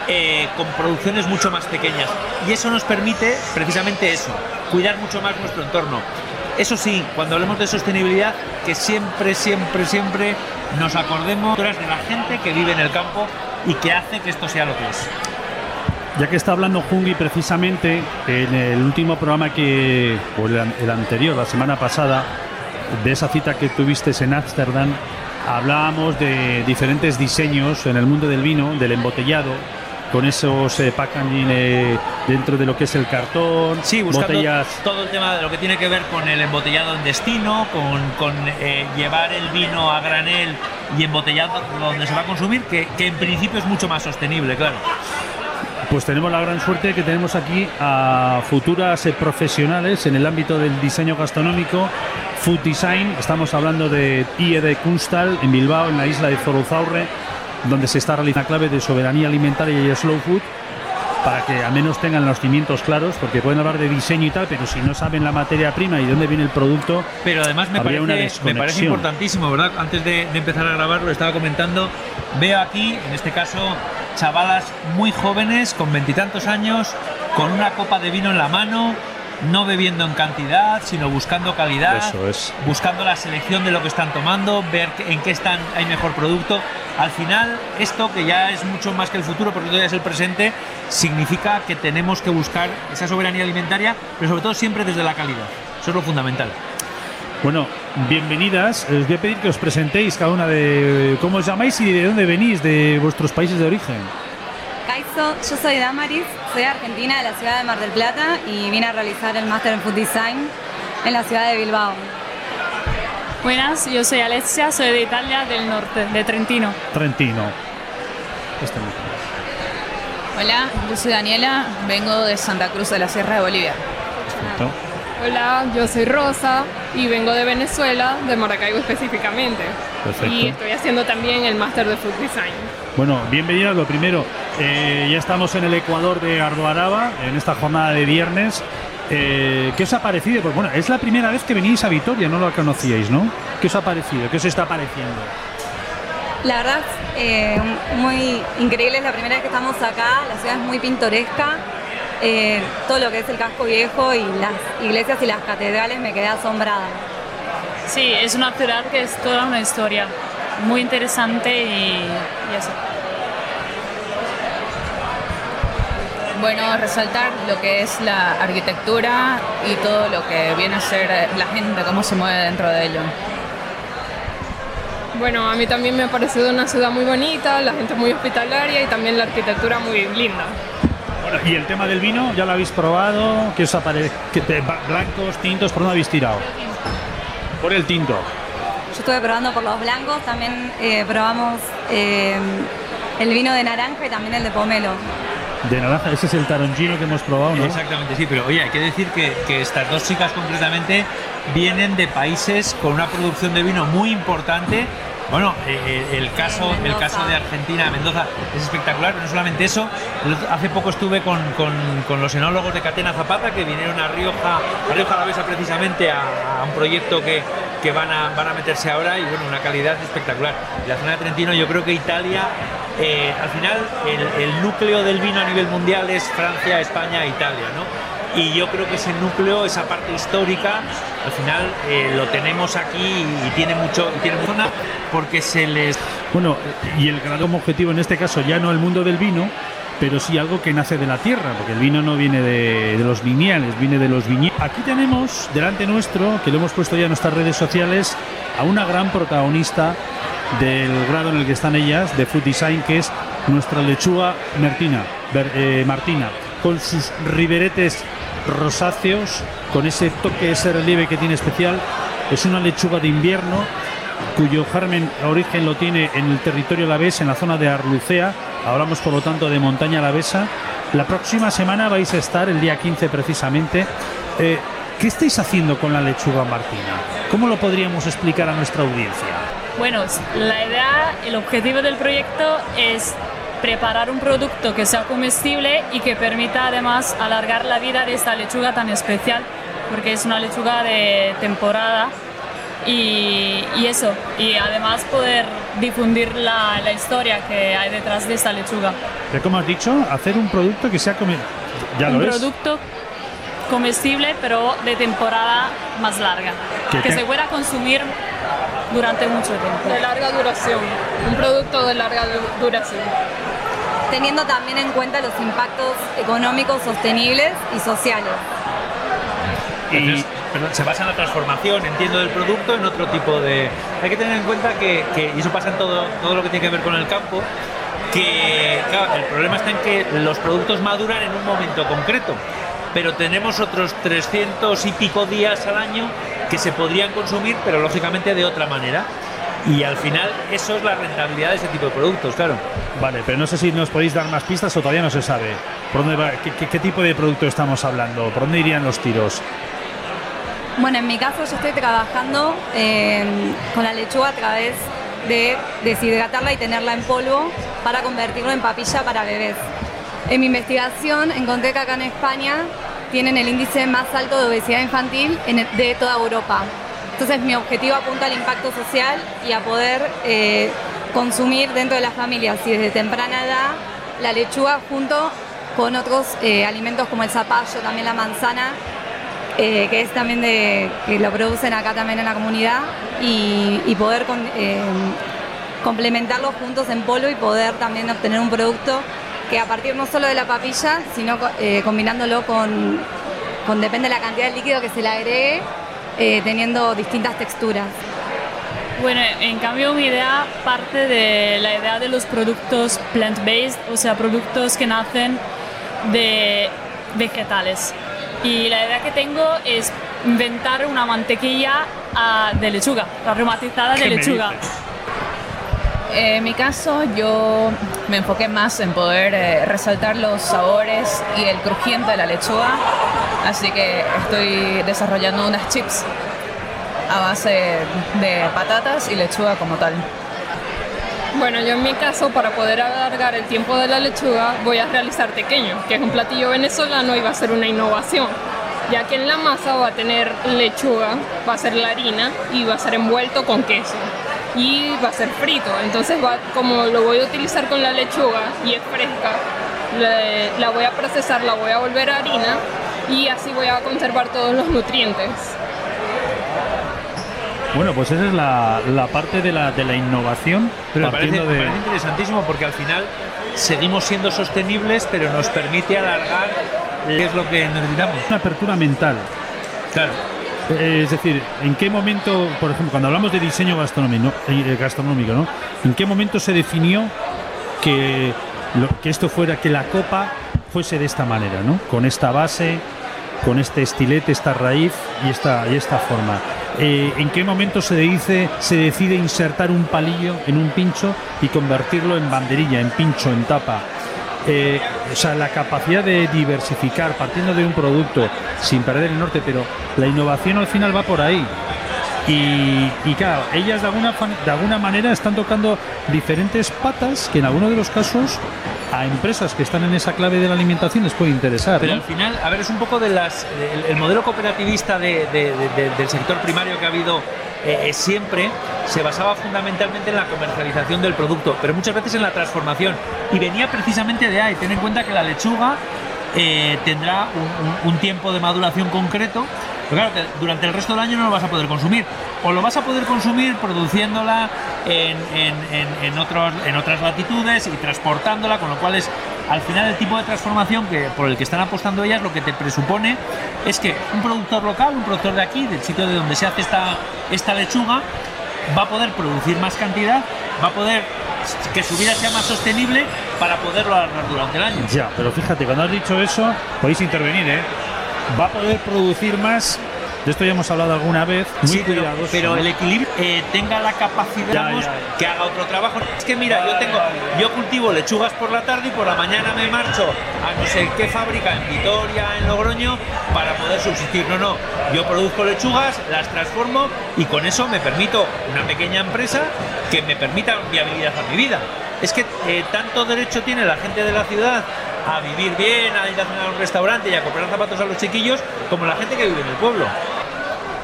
eh, con producciones mucho más pequeñas. Y eso nos permite precisamente eso, cuidar mucho más nuestro entorno. Eso sí, cuando hablemos de sostenibilidad, que siempre, siempre, siempre nos acordemos de la gente que vive en el campo y que hace que esto sea lo que es. Ya que está hablando Jungi precisamente en el último programa que, o el, an- el anterior, la semana pasada, de esa cita que tuviste en Ámsterdam, hablábamos de diferentes diseños en el mundo del vino, del embotellado, con esos eh, packaging eh, dentro de lo que es el cartón, Sí, buscando botellas. todo el tema de lo que tiene que ver con el embotellado en destino, con, con, eh, llevar el vino a granel y embotellado donde se va a consumir, que, que en principio es mucho más sostenible, claro. Pues tenemos la gran suerte que tenemos aquí a futuras eh, profesionales en el ámbito del diseño gastronómico, food design. Estamos hablando de IE de Kunstal en Bilbao, en la isla de Zorozaurre, donde se está realizando la clave de soberanía alimentaria y slow food para que al menos tengan los cimientos claros, porque pueden hablar de diseño y tal, pero si no saben la materia prima y de dónde viene el producto, pero además me, habría una parece, me parece importantísimo, ¿verdad? Antes de, de empezar a grabar, lo estaba comentando. Veo aquí, en este caso, chavalas muy jóvenes, con veintitantos años, con una copa de vino en la mano, no bebiendo en cantidad, sino buscando calidad, Eso es. buscando la selección de lo que están tomando, ver que- en qué están hay mejor producto. Al final, esto que ya es mucho más que el futuro, porque todavía es el presente, significa que tenemos que buscar esa soberanía alimentaria, pero sobre todo siempre desde la calidad. Eso es lo fundamental. Bueno, bienvenidas. Les voy a pedir que os presentéis cada una de cómo os llamáis y de dónde venís, de vuestros países de origen. Yo soy Damaris, soy argentina de la ciudad de Mar del Plata y vine a realizar el Master en Food Design en la ciudad de Bilbao. Buenas, yo soy Alessia, soy de Italia del norte, de Trentino. Trentino. Este. Hola, yo soy Daniela, vengo de Santa Cruz de la Sierra de Bolivia. Perfecto. Hola, yo soy Rosa y vengo de Venezuela, de Maracaibo específicamente. Perfecto. Y estoy haciendo también el máster de Food Design. Bueno, bienvenidas. Lo primero, eh, ya estamos en el Ecuador de Ardoaraba, en esta jornada de viernes. Eh, ¿Qué os ha parecido? Pues bueno, es la primera vez que venís a Vitoria, no lo conocíais, ¿no? ¿Qué os ha parecido? ¿Qué os está pareciendo? La verdad, eh, muy increíble, es la primera vez que estamos acá, la ciudad es muy pintoresca, eh, todo lo que es el casco viejo y las iglesias y las catedrales me quedé asombrada. Sí, es una ciudad que es toda una historia muy interesante y, y eso. Bueno, resaltar lo que es la arquitectura y todo lo que viene a ser la gente, cómo se mueve dentro de ello. Bueno, a mí también me ha parecido una ciudad muy bonita, la gente muy hospitalaria y también la arquitectura muy linda. Bueno, y el tema del vino, ¿ya lo habéis probado? ¿Qué os ha parecido? ¿Blancos, tintos? ¿Por dónde habéis tirado? Por el tinto. Yo estuve probando por los blancos, también eh, probamos eh, el vino de naranja y también el de pomelo. De naranja, ese es el tarongino que hemos probado, ¿no? Exactamente, sí, pero oye, hay que decir que, que estas dos chicas concretamente vienen de países con una producción de vino muy importante. Bueno, eh, eh, el caso, el caso de Argentina, Mendoza, es espectacular, pero no solamente eso. Hace poco estuve con, con- con los enólogos de Catena Zapata que vinieron a Rioja, a Rioja Alavesa precisamente a, a un proyecto que, que van, a, van a meterse ahora y bueno, una calidad espectacular. La zona de Trentino, yo creo que Italia, eh, al final, el, el núcleo del vino a nivel mundial es Francia, España e Italia, ¿no? Y yo creo que ese núcleo, esa parte histórica, al final eh, lo tenemos aquí y tiene mucho, tiene zona porque se les Bueno, y el gran objetivo en este caso ya no el mundo del vino, pero sí algo que nace de la tierra, porque el vino no viene de, los viñales, viene de los viñedos. Aquí tenemos delante nuestro, que lo hemos puesto ya en nuestras redes sociales, a una gran protagonista del grado en el que están ellas, de Food Design, que es nuestra lechuga Martina, eh, Martina, con sus riberetes rosáceos, con ese toque, ese relieve que tiene especial. Es una lechuga de invierno cuyo germen origen lo tiene en el territorio alavés, en la zona de Arlucea. Hablamos, por lo tanto, de montaña alavesa. La próxima semana vais a estar, el día 15 precisamente. Eh, ¿Qué estáis haciendo con la lechuga martina? ¿Cómo lo podríamos explicar a nuestra audiencia? Bueno, la idea, el objetivo del proyecto es preparar un producto que sea comestible y que permita además alargar la vida de esta lechuga tan especial, porque es una lechuga de temporada y, y eso, y además poder difundir la, la historia que hay detrás de esta lechuga. Pero como has dicho, hacer un producto que sea comi- Ya un lo es. producto comestible pero de temporada más larga, Que que se pueda consumir durante mucho tiempo. De larga duración, un producto de larga du- duración. Teniendo también en cuenta los impactos económicos, sostenibles y sociales. Perdón, se basa en la transformación, entiendo, del producto en otro tipo de... Hay que tener en cuenta que, que- y eso pasa en todo, todo lo que tiene que ver con el campo, que claro, el problema está en que los productos maduran en un momento concreto, pero tenemos otros 300 y pico días al año que se podrían consumir, pero lógicamente de otra manera. Y al final eso es la rentabilidad de ese tipo de productos, claro. Vale, pero no sé si nos podéis dar más pistas o todavía no se sabe. ¿Por dónde va? ¿Qué, qué- qué tipo de producto estamos hablando? ¿Por dónde irían los tiros? Bueno, en mi caso yo estoy trabajando eh, con la lechuga a través de deshidratarla y tenerla en polvo para convertirlo en papilla para bebés. En mi investigación encontré que acá en España tienen el índice más alto de obesidad infantil en de toda Europa. Entonces mi objetivo apunta al impacto social y a poder eh, consumir dentro de las familias y desde temprana edad la lechuga junto con otros eh, alimentos como el zapallo, también la manzana, eh, que es también de que lo producen acá también en la comunidad y, poder complementarlos juntos en polvo y poder también obtener un producto que a partir no solo de la papilla, sino eh, combinándolo con, con depende de la cantidad de líquido que se le agregue, eh, teniendo distintas texturas. Bueno, en cambio mi idea parte de la idea de los productos plant-based, o sea, productos que nacen de vegetales. Y la idea que tengo es inventar una mantequilla ah, de lechuga, aromatizada de ¿Qué me lechuga. En mi caso, yo me enfoqué más en poder eh, resaltar los sabores y el crujiente de la lechuga, así que estoy desarrollando unas chips a base de patatas y lechuga como tal. Bueno, yo en mi caso, para poder alargar el tiempo de la lechuga, voy a realizar tequeño, que es un platillo venezolano y va a ser una innovación, ya que en la masa va a tener lechuga, va a ser la harina y va a ser envuelto con queso y va a ser frito. Entonces, va, como lo voy a utilizar con la lechuga y es fresca, le- la voy a procesar, la voy a volver a harina y así voy a conservar todos los nutrientes. Bueno, pues esa es la, la parte de la, de la innovación. Pero me parece, me de. parece interesantísimo porque al final seguimos siendo sostenibles, pero nos permite alargar qué es lo que necesitamos. Una apertura mental. Claro. Eh, Es decir, ¿en qué momento, por ejemplo, cuando hablamos de diseño gastronómico, eh, gastronómico ¿no? ¿En qué momento se definió que, esto fuera, que la copa fuese de esta manera, ¿no? Con esta base, con este estilete, esta raíz y esta, y esta forma. Eh, ¿En qué momento se dice, se decide insertar un palillo en un pincho y convertirlo en banderilla, en pincho, en tapa? Eh, o sea, la capacidad de diversificar partiendo de un producto sin perder el norte, pero la innovación al final va por ahí. Y, y claro, ellas de alguna, de alguna manera están tocando diferentes patas que en algunos de los casos a empresas que están en esa clave de la alimentación les puede interesar. Pero ¿no? al final, a ver, es un poco de las, el, el modelo cooperativista de- del sector primario que ha habido eh, eh, siempre se basaba fundamentalmente en la comercialización del producto, pero muchas veces en la transformación. Y venía precisamente de ahí. Ten en cuenta que la lechuga eh, tendrá un, tiempo de maduración concreto. Pero claro, durante el resto del año no lo vas a poder consumir. O lo vas a poder consumir produciéndola en- en otros, en otras latitudes y transportándola, con lo cual es al final el tipo de transformación que, por el que están apostando ellas lo que te presupone es que un productor local, un productor de aquí, del sitio de donde se hace esta, esta lechuga, va a poder producir más cantidad, va a poder que su vida sea más sostenible para poderlo alargar durante el año. Ya, pero fíjate, cuando has dicho eso, podéis intervenir, ¿eh? Va a poder producir más. De esto ya hemos hablado alguna vez. Muy Sí, pero, cuidadoso. pero el equilibrio eh, tenga la capacidad ya. que haga otro trabajo. Es que mira, yo tengo, yo cultivo lechugas por la tarde y por la mañana me marcho a no sé qué fábrica en Vitoria, en Logroño, para poder subsistir. No, no, yo produzco lechugas, las transformo y con eso me permito una pequeña empresa que me permita viabilidad a mi vida. Es que eh, tanto derecho tiene la gente de la ciudad a vivir bien, a ir a cenar a un restaurante y a comprar zapatos a los chiquillos, como la gente que vive en el pueblo.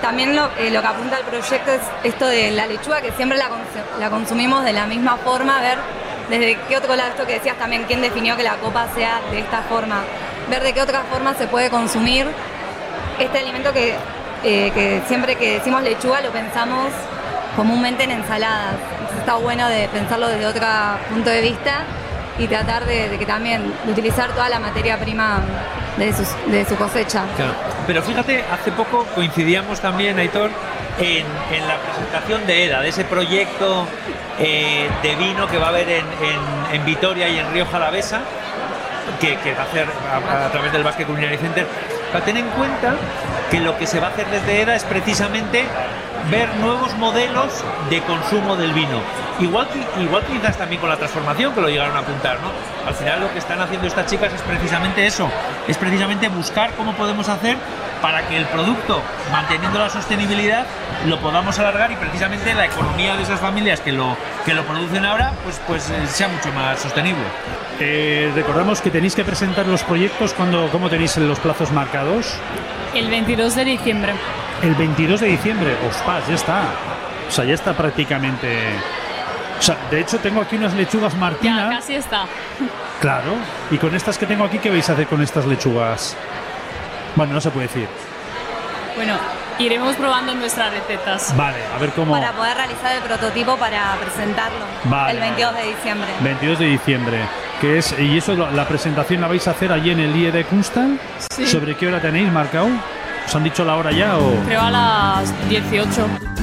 También lo, eh, que apunta el proyecto es esto de la lechuga, que siempre la, cons- la consumimos de la misma forma, ver desde qué otro lado, esto que decías también, quién definió que la copa sea de esta forma, ver de qué otra forma se puede consumir este alimento que, eh, siempre que decimos lechuga lo pensamos comúnmente en ensaladas. Está bueno de pensarlo desde otro punto de vista y tratar de, que también utilizar toda la materia prima de, su cosecha. Claro. Pero fíjate, hace poco coincidíamos también, Aitor, en, la presentación de EDA, de ese proyecto eh, de vino que va a haber en, en- Vitoria y en Río Jalavesa, que, que va a hacer a, a través del Basque Culinary Center. Pero ten en cuenta que lo que se va a hacer desde EDA es precisamente ver nuevos modelos de consumo del vino. Igual igual quizás también con la transformación que lo llegaron a apuntar, ¿no? Al final lo que están haciendo estas chicas es precisamente eso, es precisamente buscar cómo podemos hacer para que el producto, manteniendo la sostenibilidad, lo podamos alargar y precisamente la economía de esas familias que lo, que lo producen ahora, pues, pues eh, sea mucho más sostenible. Eh, recordamos que tenéis que presentar los proyectos cuando, ¿cómo tenéis los plazos marcados? El 22 de diciembre. El 22 de diciembre, ospas, ya está. O sea, ya está prácticamente. O sea, de hecho tengo aquí unas lechugas Martina. Ya, casi está. Claro. Y con estas que tengo aquí, ¿qué vais a hacer con estas lechugas? Bueno, no se puede decir. Bueno, iremos probando nuestras recetas. Vale, a ver cómo. Para poder realizar el prototipo para presentarlo Vale, el 22 de diciembre. 22 de diciembre. Que es, y eso la presentación la vais a hacer allí en el IE de. Sí. ¿Sobre qué hora tenéis marcado? ¿Os han dicho la hora ya o.? Creo a las 18.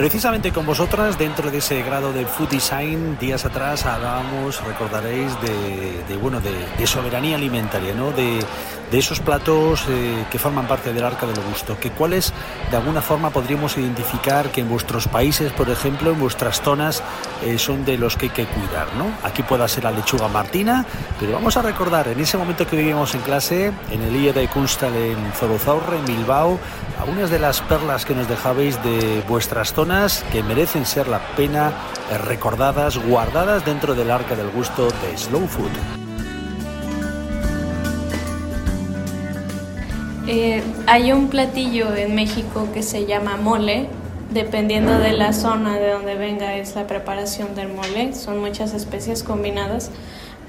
Precisamente con vosotras, dentro de ese grado de Food Design, días atrás hablábamos, recordaréis, de, bueno, de soberanía alimentaria, ¿no? de, de esos platos eh, que forman parte del arca del gusto, que cuáles de alguna forma podríamos identificar que en vuestros países, por ejemplo, en vuestras zonas, eh, son de los que hay que cuidar. ¿no? Aquí pueda ser la lechuga martina, pero vamos a recordar en ese momento que vivíamos en clase, en el IE de Kunstal en Zorozaurre, en Bilbao, algunas de las perlas que nos dejabais de vuestras zonas que merecen ser la pena eh, recordadas, guardadas dentro del arca del gusto de Slow Food. Eh, hay un platillo en México que se llama mole, dependiendo de la zona de donde venga es la preparación del mole, son muchas especies combinadas,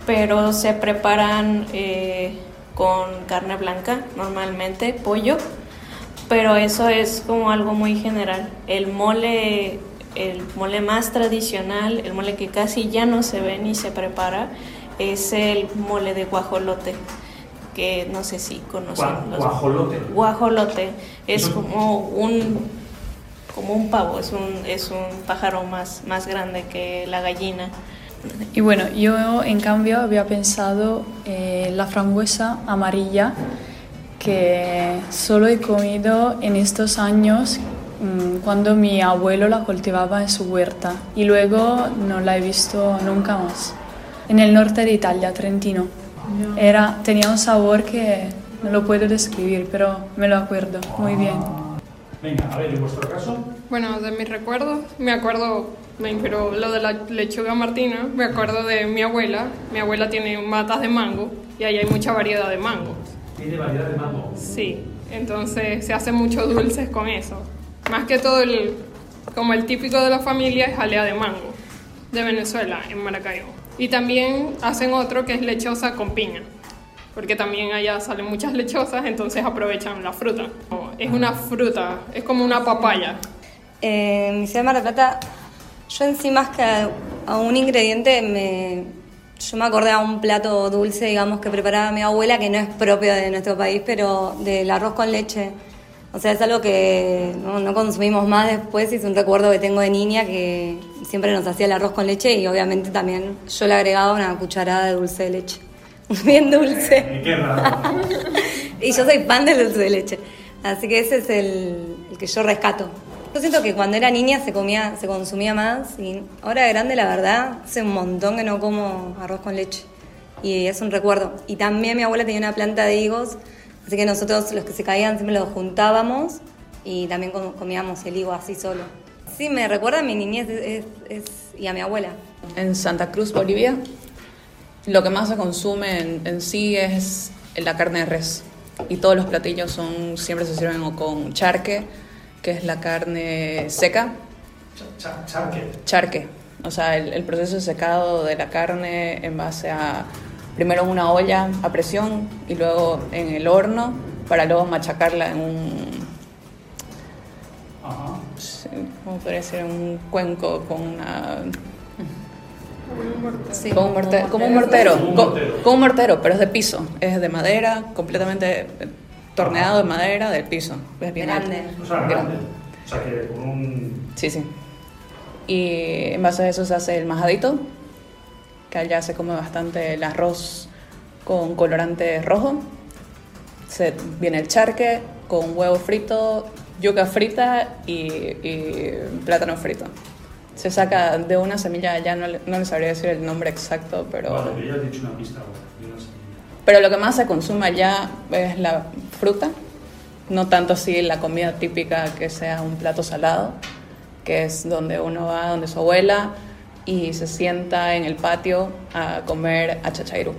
pero se preparan eh, con carne blanca, normalmente pollo, pero eso es como algo muy general. El mole, el mole más tradicional, el mole que casi ya no se ve ni se prepara, es el mole de guajolote que no sé si conocen Gua- los- guajolote. guajolote es como un como un pavo es un es un pájaro más más grande que la gallina Y bueno, yo en cambio había pensado eh, la frambuesa amarilla que solo he comido en estos años mm, cuando mi abuelo la cultivaba en su huerta y luego no la he visto nunca más. En el norte de Italia, Trentino. Era, tenía un sabor que no lo puedo describir, pero me lo acuerdo muy bien. Venga, a ver, en vuestro caso. Bueno, de mis recuerdos, me acuerdo, me inspiró lo de la lechuga martina, me acuerdo de mi abuela. Mi abuela tiene matas de mango y ahí hay mucha variedad de mango. Tiene variedad de mango. Sí, entonces se hacen muchos dulces con eso. Más que todo, el, como el típico de la familia es jalea de mango, de Venezuela, en Maracaibo. Y también hacen otro que es lechosa con piña, porque también allá salen muchas lechosas, entonces aprovechan la fruta. Es una fruta, es como una papaya. Eh, en mi ciudad de Mar del Plata, yo en sí más que a, a un ingrediente, me, yo me acordé a un plato dulce, digamos, que preparaba mi abuela, que no es propio de nuestro país, pero del arroz con leche. O sea, es algo que no, no consumimos más después y es un recuerdo que tengo de niña que siempre nos hacía el arroz con leche y obviamente también yo le agregaba una cucharada de dulce de leche. [laughs] Bien dulce. Qué raro. [laughs] Y yo soy fan del dulce de leche. Así que ese es el, el que yo rescato. Yo siento que cuando era niña se comía, se consumía más y ahora de grande la verdad hace un montón que no como arroz con leche. Y es un recuerdo. Y también mi abuela tenía una planta de higos, así que nosotros los que se caían siempre los juntábamos y también com- comíamos el higo así solo. Sí, me recuerda a mi niñez es- es- es- y a mi abuela. En Santa Cruz, Bolivia, lo que más se consume en, en sí es la carne de res. Y todos los platillos son, siempre se sirven o con charque, que es la carne seca. Charque. Charque. O sea, el, el proceso de secado de la carne en base a primero en una olla a presión y luego en el horno para luego machacarla en un. ¿Cómo podría decir? En un cuenco con una. Sí, como un mortero, como un mortero, co- como un mortero, pero es de piso, es de madera, completamente torneado de madera del piso. Es bien Grande. alto. O sea, Grande. grande. O sea, que con un. Sí, sí. Y en base a eso se hace el majadito que allá se come bastante el arroz con colorante rojo. Se, viene el charque con huevo frito, yuca frita y, y plátano frito. Se saca de una semilla, ya no, no les sabría decir el nombre exacto, pero... Vale, ya has dicho una pista. Pero lo que más se consume allá es la fruta, no tanto así la comida típica que sea un plato salado, que es donde uno va, donde su abuela, y se sienta en el patio a comer achachairú.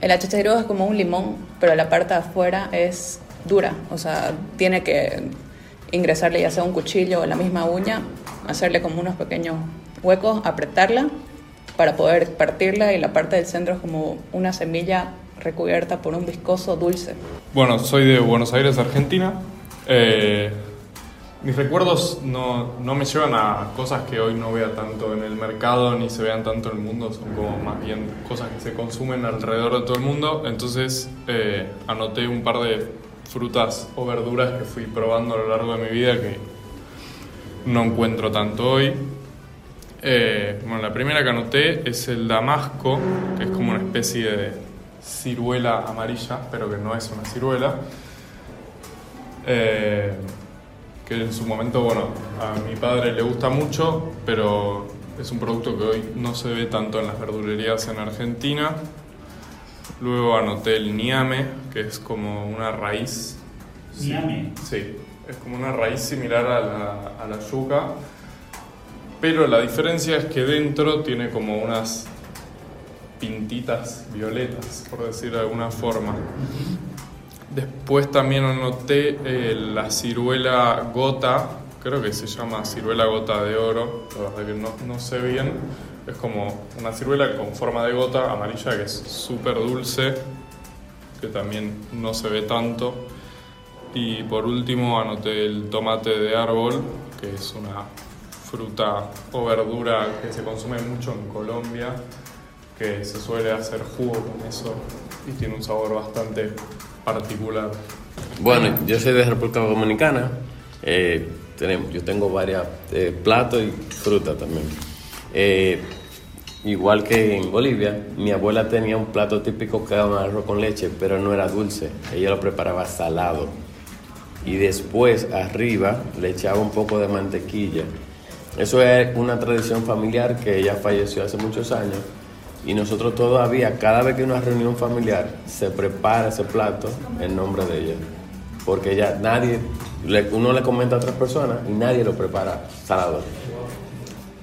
El achachairú es como un limón, pero la parte de afuera es dura, o sea, tiene que ingresarle ya sea un cuchillo o la misma uña, hacerle como unos pequeños huecos, apretarla para poder partirla y la parte del centro es como una semilla recubierta por un viscoso dulce. Bueno, soy de Buenos Aires, Argentina. Eh, mis recuerdos no, no me llevan a cosas que hoy no vea tanto en el mercado ni se vean tanto en el mundo, son como más bien cosas que se consumen alrededor de todo el mundo. Entonces eh, anoté un par de frutas o verduras que fui probando a lo largo de mi vida que no encuentro tanto hoy. Eh, bueno, la primera que anoté es el damasco, que es como una especie de ciruela amarilla, pero que no es una ciruela. Eh, que en su momento, bueno, a mi padre le gusta mucho, pero es un producto que hoy no se ve tanto en las verdulerías en Argentina. Luego anoté el niame, que es como una raíz. ¿Niame? Sí, es como una raíz similar a la, a la yuca, pero la diferencia es que dentro tiene como unas pintitas violetas, por decir de alguna forma. Después también anoté eh, la ciruela gota, creo que se llama ciruela gota de oro, la verdad que no, no sé bien. Es como una ciruela con forma de gota amarilla que es súper dulce, que también no se ve tanto. Y por último anoté el tomate de árbol, que es una fruta o verdura que se consume mucho en Colombia, que se suele hacer jugo con eso y tiene un sabor bastante particular. Bueno, yo soy de República Dominicana. eh, tenemos, yo tengo varios platos y fruta también. Eh, igual que en Bolivia, mi abuela tenía un plato típico que era un arroz con leche, pero no era dulce. Ella lo preparaba salado. Y después arriba le echaba un poco de mantequilla. Eso es una tradición familiar que ella falleció hace muchos años. Y nosotros todavía, cada vez que hay una reunión familiar, se prepara ese plato en nombre de ella. Porque ella, nadie, uno le comenta a otras personas y nadie lo prepara salado.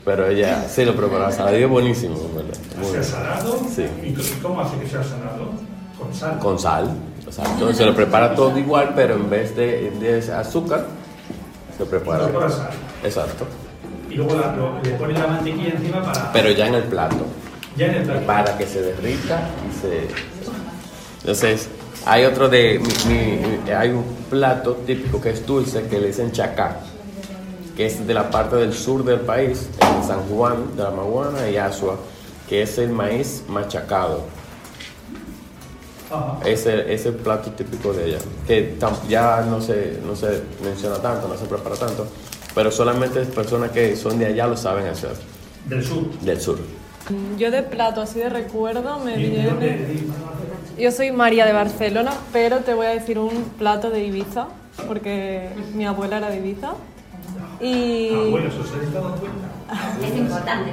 Pero ella sí lo prepara salado y es buenísimo, ¿verdad? Muy ¿Sea bien. salado? Sí. ¿Y cómo hace que sea salado? Con sal. Con sal. Exacto. Entonces se lo prepara todo igual, pero en vez de, de azúcar, se prepara. Incorpora sal. Exacto. Y luego la- lo- le pone la mantequilla encima para. Pero ya en el plato. Para que se derrita y se. Entonces, hay otro de. mi- mi- hay un plato típico que es dulce que le dicen chacá, que es de la parte del sur del país, en San Juan de la Maguana y Asua, que es el maíz machacado. Ese es el plato típico de ella, que ya no se, no se menciona tanto, no se prepara tanto, pero solamente personas que son de allá lo saben hacer, Del sur. del sur. Yo de plato, así de recuerdo, me ¿Y de dónde- viene... Yo soy María de Barcelona, pero te voy a decir un plato de Ibiza, porque mi abuela era de Ibiza. Y... Ah, bueno, eso se ha dado cuenta. Es importante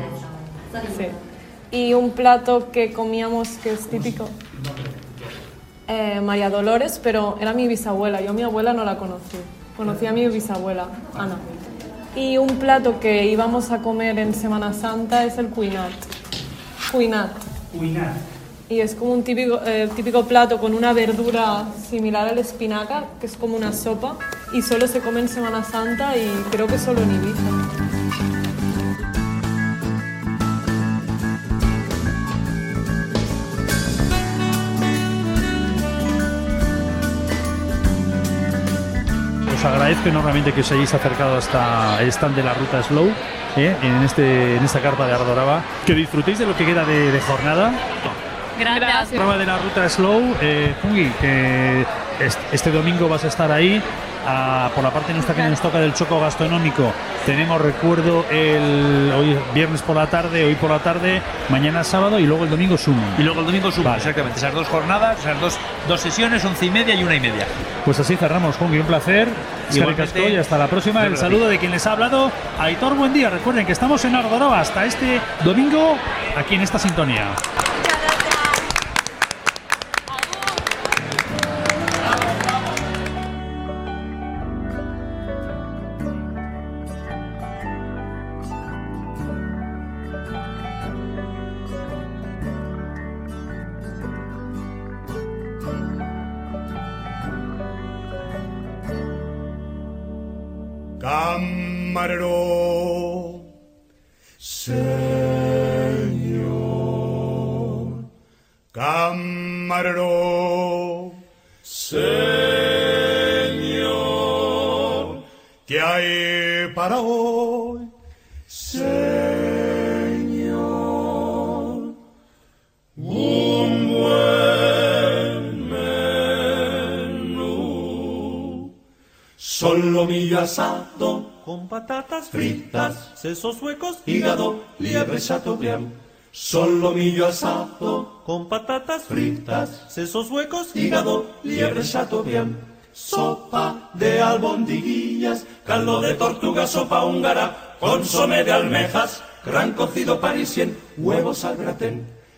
Sí. Y un plato que comíamos que es típico. Eh, María Dolores, pero era mi bisabuela. Yo a mi abuela no la conocí. Conocí a mi bisabuela, Ana. Y un plato que íbamos a comer en Semana Santa es el cuinat. Cuinat. Cuinat. Y es como un típico, eh, típico plato con una verdura similar a la espinaca, que es como una sopa, y solo se come en Semana Santa y creo que solo en Ibiza. Os agradezco enormemente que os hayáis acercado hasta el stand de la ruta Slow ¿eh? en, este, en esta carpa de Ardoraba. Que disfrutéis de lo que queda de, de jornada. Gracias. Prueba de la ruta Slow. Eh, Fungi, que est- este domingo vas a estar ahí. a- por la parte nuestra que nos toca del choco gastronómico, tenemos recuerdo el hoy es viernes por la tarde, hoy por la tarde, mañana sábado y luego el domingo sumo. Y luego el domingo suma, exactamente. Esas dos jornadas, esas dos, dos sesiones, once y media y una y media. Pues así cerramos, Juan, un placer. Y hasta la próxima. El saludo de quien les ha hablado, Aitor, buen día. Recuerden que estamos en Ardoroba hasta este domingo, aquí en esta sintonía. Patatas fritas, sesos huecos, hígado, liebre chateaubriand. Solomillo asado con patatas fritas, sesos huecos, hígado, liebre chateaubriand. Sopa de albondiguillas, caldo de tortuga, sopa húngara, consomé de almejas, gran cocido parisien, huevos al gratén.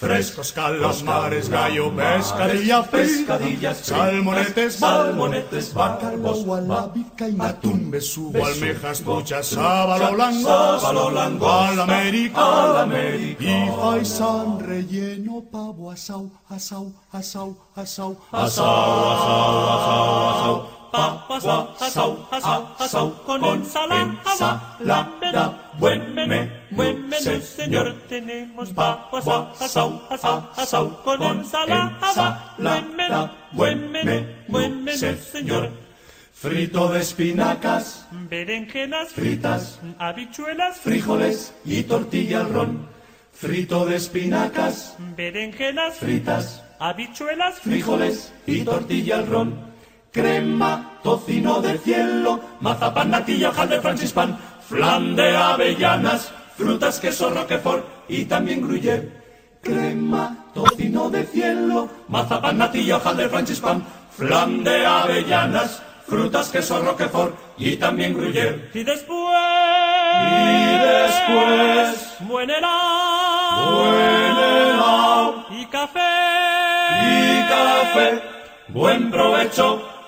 Frescos calamares, gallo, pescadilla, pescadillas, salmonetes, salmonetes, bacalbos, gualabica y atún, besugo, almejas, truchas, sábalo langos, al América, y faisán relleno, pavo, asau, asau, asau, asau, asau, asau, asau, asau. Pavo, asau, asau, asau, con ensalada, buen menú, buen menú, señor, tenemos pavo, asau, asau, asau, con ensalada, menú, buen menú, buen menú, señor. Frito de espinacas, berenjenas fritas, habichuelas, frijoles y tortilla al ron. Frito de espinacas, berenjenas fritas, habichuelas, frijoles y tortilla al ron. Crema, tocino de cielo, mazapán, natilla, hojaldre, francispan, flan de avellanas, frutas, queso, roquefort y también gruyère. Crema, tocino de cielo, mazapán, natilla, hojaldre, francispan, flan de avellanas, frutas, queso, roquefort y también gruyère. Y después, y después, buen helado, buen helado y café, y café, buen provecho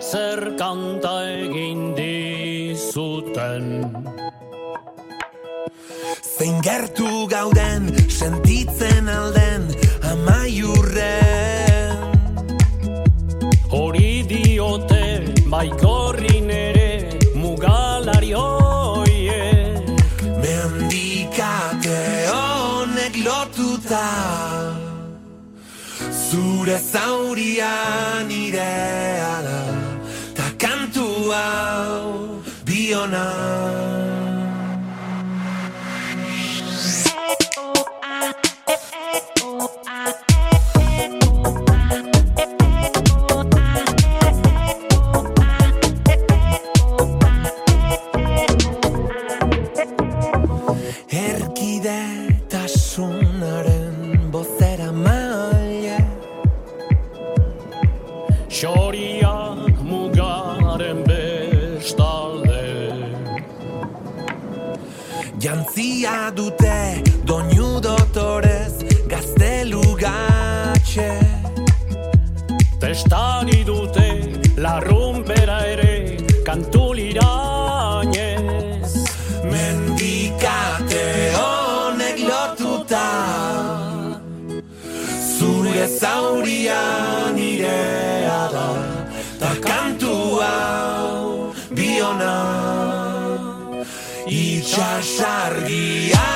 Konzerkant Testari dute larrumpera ere kantu lirainez Mendikate honek lotuta Zure zauria nirea da Ta kantu hau biona. Itxasargia